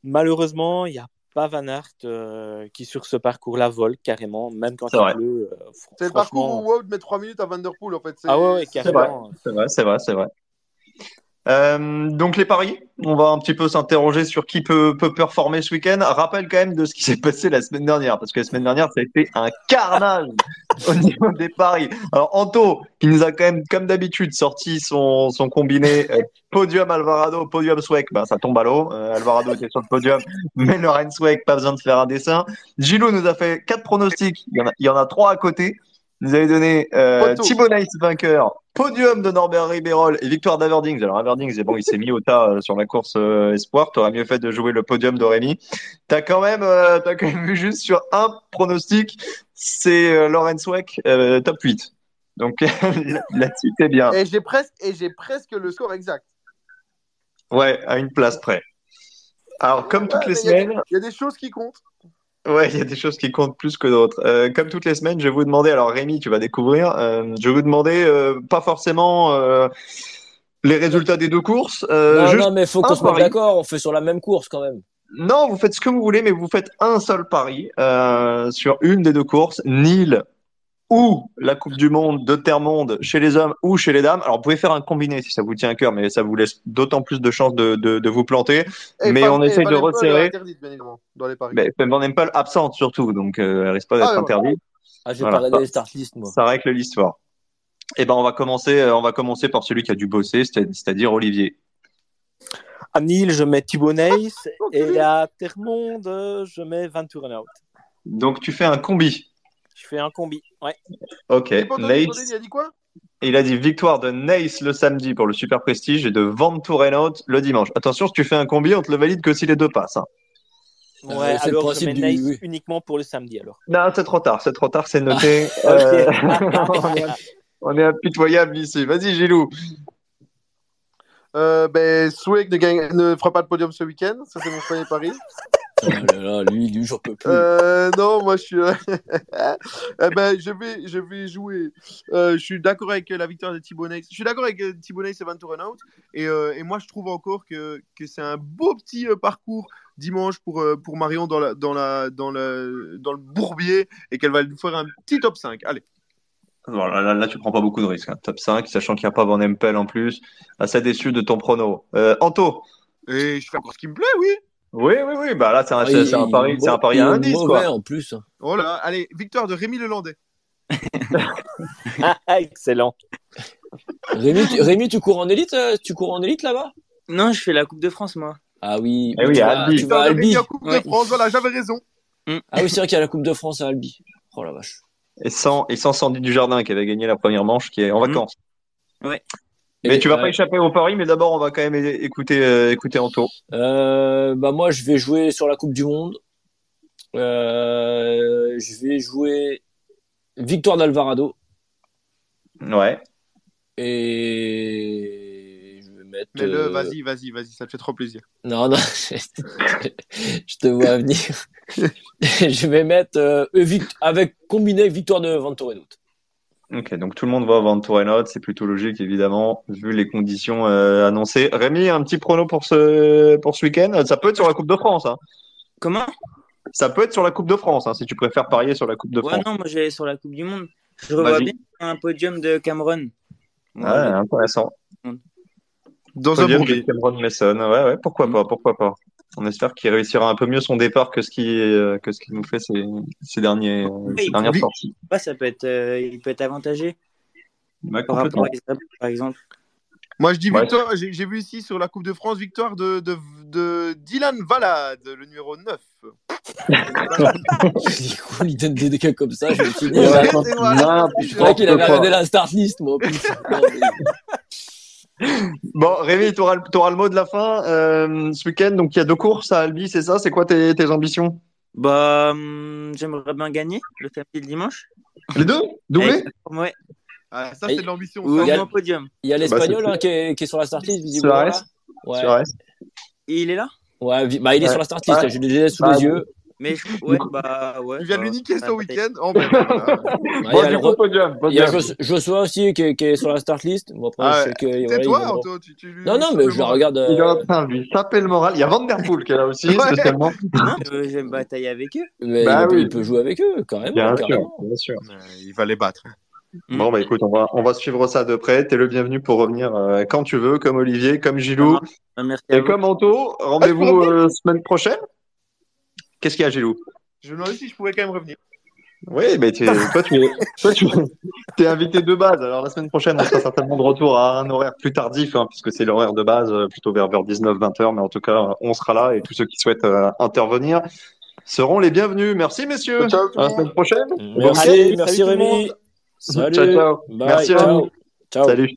Malheureusement, il n'y a pas Van Aert euh, qui, sur ce parcours-là, vole carrément, même quand C'est il pleut. euh, fr- C'est le parcours où Wout met 3 minutes à Vanderpool, en fait. C'est- Ah ouais, ouais, c'est- carrément. C'est vrai, c'est vrai, c'est vrai. Euh, donc les paris, on va un petit peu s'interroger sur qui peut, peut performer ce week-end. Rappel quand même de ce qui s'est passé la semaine dernière, parce que la semaine dernière, ça a été un carnage au niveau des paris. Alors Anto, qui nous a quand même, comme d'habitude, sorti son, son combiné euh, podium Alvarado, podium Swag, bah, ça tombe à l'eau. Euh, Alvarado était sur le podium, mais Lorenz Swag, pas besoin de faire un dessin. Gilou nous a fait quatre pronostics, il y en a trois à côté. Nous avait donné euh. Thibaut Nice vainqueur, podium de Norbert Ribérol et victoire d'Averdings. Alors Averdings, bon, il s'est mis au tas euh, sur la course euh, espoir. T'aurais mieux fait de jouer le podium de Rémi. T'as quand même, euh, t'as quand même vu juste sur un pronostic, c'est euh, Lorenz Weck, top 8. Donc là-dessus, t'es bien. Et j'ai presque, et j'ai presque le score exact. Ouais, à une place près. Alors, comme toutes Ouais, les il y semaines, Il y a des choses qui comptent. Ouais, il y a des choses qui comptent plus que d'autres. Euh, comme toutes les semaines, je vais vous demander, alors Rémi, tu vas découvrir, euh, je vais vous demander euh, pas forcément les résultats des deux courses. non, juste non, mais faut qu'on se mette d'accord. On fait sur la même course quand même. Non, vous faites ce que vous voulez, mais vous faites un seul pari sur une des deux courses, Nîmes ou la Coupe du Monde de Terre-Monde chez les hommes ou chez les dames. Alors, vous pouvez faire un combiné si ça vous tient à cœur, mais ça vous laisse d'autant plus de chances de, de, de vous planter. Et Mais on essaye de resserrer. interdite, bien évidemment, dans les paris. Mais Van Empel absente surtout, donc euh, elle risque pas d'être Ah, ouais, interdite. Ah, j'ai Voilà. regardé les start list, moi. Ça règle l'histoire. Eh ben, on va commencer, euh, on va commencer par celui qui a dû bosser, c'est- c'est-à-dire Olivier. À Nîmes, je mets Thibaut Neis et à Termonde, je mets Van Turenhout. Donc, tu fais un combi. Je fais un combi. Ouais. Ok. Nace. Il a dit quoi? Il a dit victoire de Nace le samedi pour le super prestige et de Van le dimanche. Attention, si tu fais un combi, on te le valide que si les deux passent. hein. Euh, Ouais, c'est le alors je mets du- oui. uniquement pour le samedi alors. Non, c'est trop tard, c'est trop tard, c'est noté. Ok. Euh, on, est, on est impitoyable ici. Vas-y, Gilou. euh, ben, Swig ne, gagne- ne fera pas de podium ce week-end. Ça, c'est mon premier pari. Oh là là, lui, lui, j'en peux plus. Euh, non, moi je suis. euh, eh ben, je vais, je vais jouer. Euh, je suis d'accord avec la victoire de Thibaut Nex. Je suis d'accord avec Thibaut Nex et Van Tourenhout. Et, euh, et moi, je trouve encore que, que c'est un beau petit euh, parcours dimanche pour, euh, pour Marion dans, la, dans, la, dans, le, dans le bourbier et qu'elle va nous faire un petit top 5. Allez. Bon, là, là, là, tu prends pas beaucoup de risques. hein. Top 5, sachant qu'il n'y a pas Van Empel en plus. Assez déçu de ton prono. Euh, Anto. Et je fais encore ce qui me plaît, oui. Oui, oui, oui. Bah là, c'est un, Ah, c'est- pari, c'est un pari à mauvais quoi. en plus. Oh là, allez, victoire de Rémi Lelandais. Excellent. Rémi, tu, Rémi, tu cours en élite, euh, tu cours en élite là-bas? Non, je fais la Coupe de France, moi. Ah oui, Eh oui, tu, à vas, Albi. tu vas à Albi. en Coupe Ouais. de France, voilà, j'avais raison. Ah oui, c'est vrai qu'il y a la Coupe de France à Albi. Oh la vache. Et sans, et sans Sandy Dujardin qui avait gagné la première manche, qui est en Mhm. vacances. Ouais. Mais tu vas pas échapper au pari, mais d'abord, on va quand même écouter, euh, écouter Anto. Euh, bah moi, je vais jouer sur la Coupe du Monde. Euh, je vais jouer victoire d'Alvarado Ouais. et je vais mettre. Mais le, vas-y, vas-y, vas-y, ça te fait trop plaisir. Non, non, je te vois venir. je vais mettre euh, avec combiné victoire de Van Tourenhout. Ok, donc tout le monde va Van Tourenhout, c'est plutôt logique, évidemment, vu les conditions euh, annoncées. Rémi, un petit prono pour ce, pour ce week-end? Ça peut être sur la Coupe de France, hein. Comment? Ça peut être sur la Coupe de France, hein, si tu préfères parier sur la Coupe de Ouais, France. non, moi j'allais sur la Coupe du Monde. Je revois bien un podium de Cameron. Ouais, intéressant. Dans un de Cameron Mason. Ouais, ouais, pourquoi Mm. pas, pourquoi pas. On espère qu'il réussira un peu mieux son départ que ce qui, euh, que ce qu'il nous fait ces, ces derniers, euh, ces dernières sorties. Ouais, ça peut être, euh, il peut être avantagé Ouais, par complètement. rapport à Isabelle, par exemple. Moi, je dis Ouais. victoire. J'ai j'ai vu ici sur la Coupe de France, victoire de, de, de Dylan Valade, le numéro 9. Du coup, il donne des cas comme ça, je me suis dit, voilà. je croyais qu'il avait regardé la start list, moi, en plus. Non, mais- Bon, Rémi, tu auras, le mot de la fin euh, ce week-end. Donc, il y a deux courses à Albi, c'est ça? C'est quoi tes, tes ambitions? Bah, hum, j'aimerais bien gagner le samedi et le dimanche. Les deux? Doublé? Ouais, Ah, ça, Et- c'est de l'ambition. Il y a- moins podium. Il y a Bah, l'espagnol hein, qui, est, qui est sur la start list, visiblement. Suarez. Ouais. Suarez il est là? Ouais, bah, il est Ouais. sur la start list, Ouais. je l'ai sous Ah, les yeux. Mais je... ouais, bah ouais. Il vient de bah, lui niquer son week-end? Oh, ben, voilà. Ouais, il y Bon, a coup, podium. il y a Joshua aussi qui est, qui est sur la start list. Bon, après, Ah, je sais que, voilà, il va- Anto. Tu, tu lui- Non, non, mais je la regarde. Il est euh, en train de lui taper le moral. Il y a Van Der Poel qui est là aussi, Ouais. spécialement. Non, euh, j'aime batailler avec eux. mais Bah il, peut, oui. il peut jouer avec eux, carrément. Bien sûr, bien sûr. Euh, Il va les battre. Bon, bah écoute, on va, on va suivre ça de près. T'es le bienvenu pour revenir euh, quand tu veux, comme Olivier, comme Gilou. Ah, Merci Et comme Anto, rendez-vous euh, semaine prochaine. Qu'est-ce qu'il y a, Gilou? Je me demandais si je pouvais quand même revenir. Oui, mais tu es- toi, tu es, toi, tu es invité de base. Alors, la semaine prochaine, on sera certainement de retour à un horaire plus tardif, hein, puisque c'est l'horaire de base, euh, plutôt vers, vers 19-20 heures. Mais en tout cas, euh, on sera là et tous ceux qui souhaitent euh, intervenir seront les bienvenus. Merci, messieurs. Ciao, À la semaine prochaine. Merci, merci le Rémi. monde. Salut. Ciao, ciao. Bye, Merci ciao. vous. Ciao. Salut.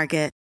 Market.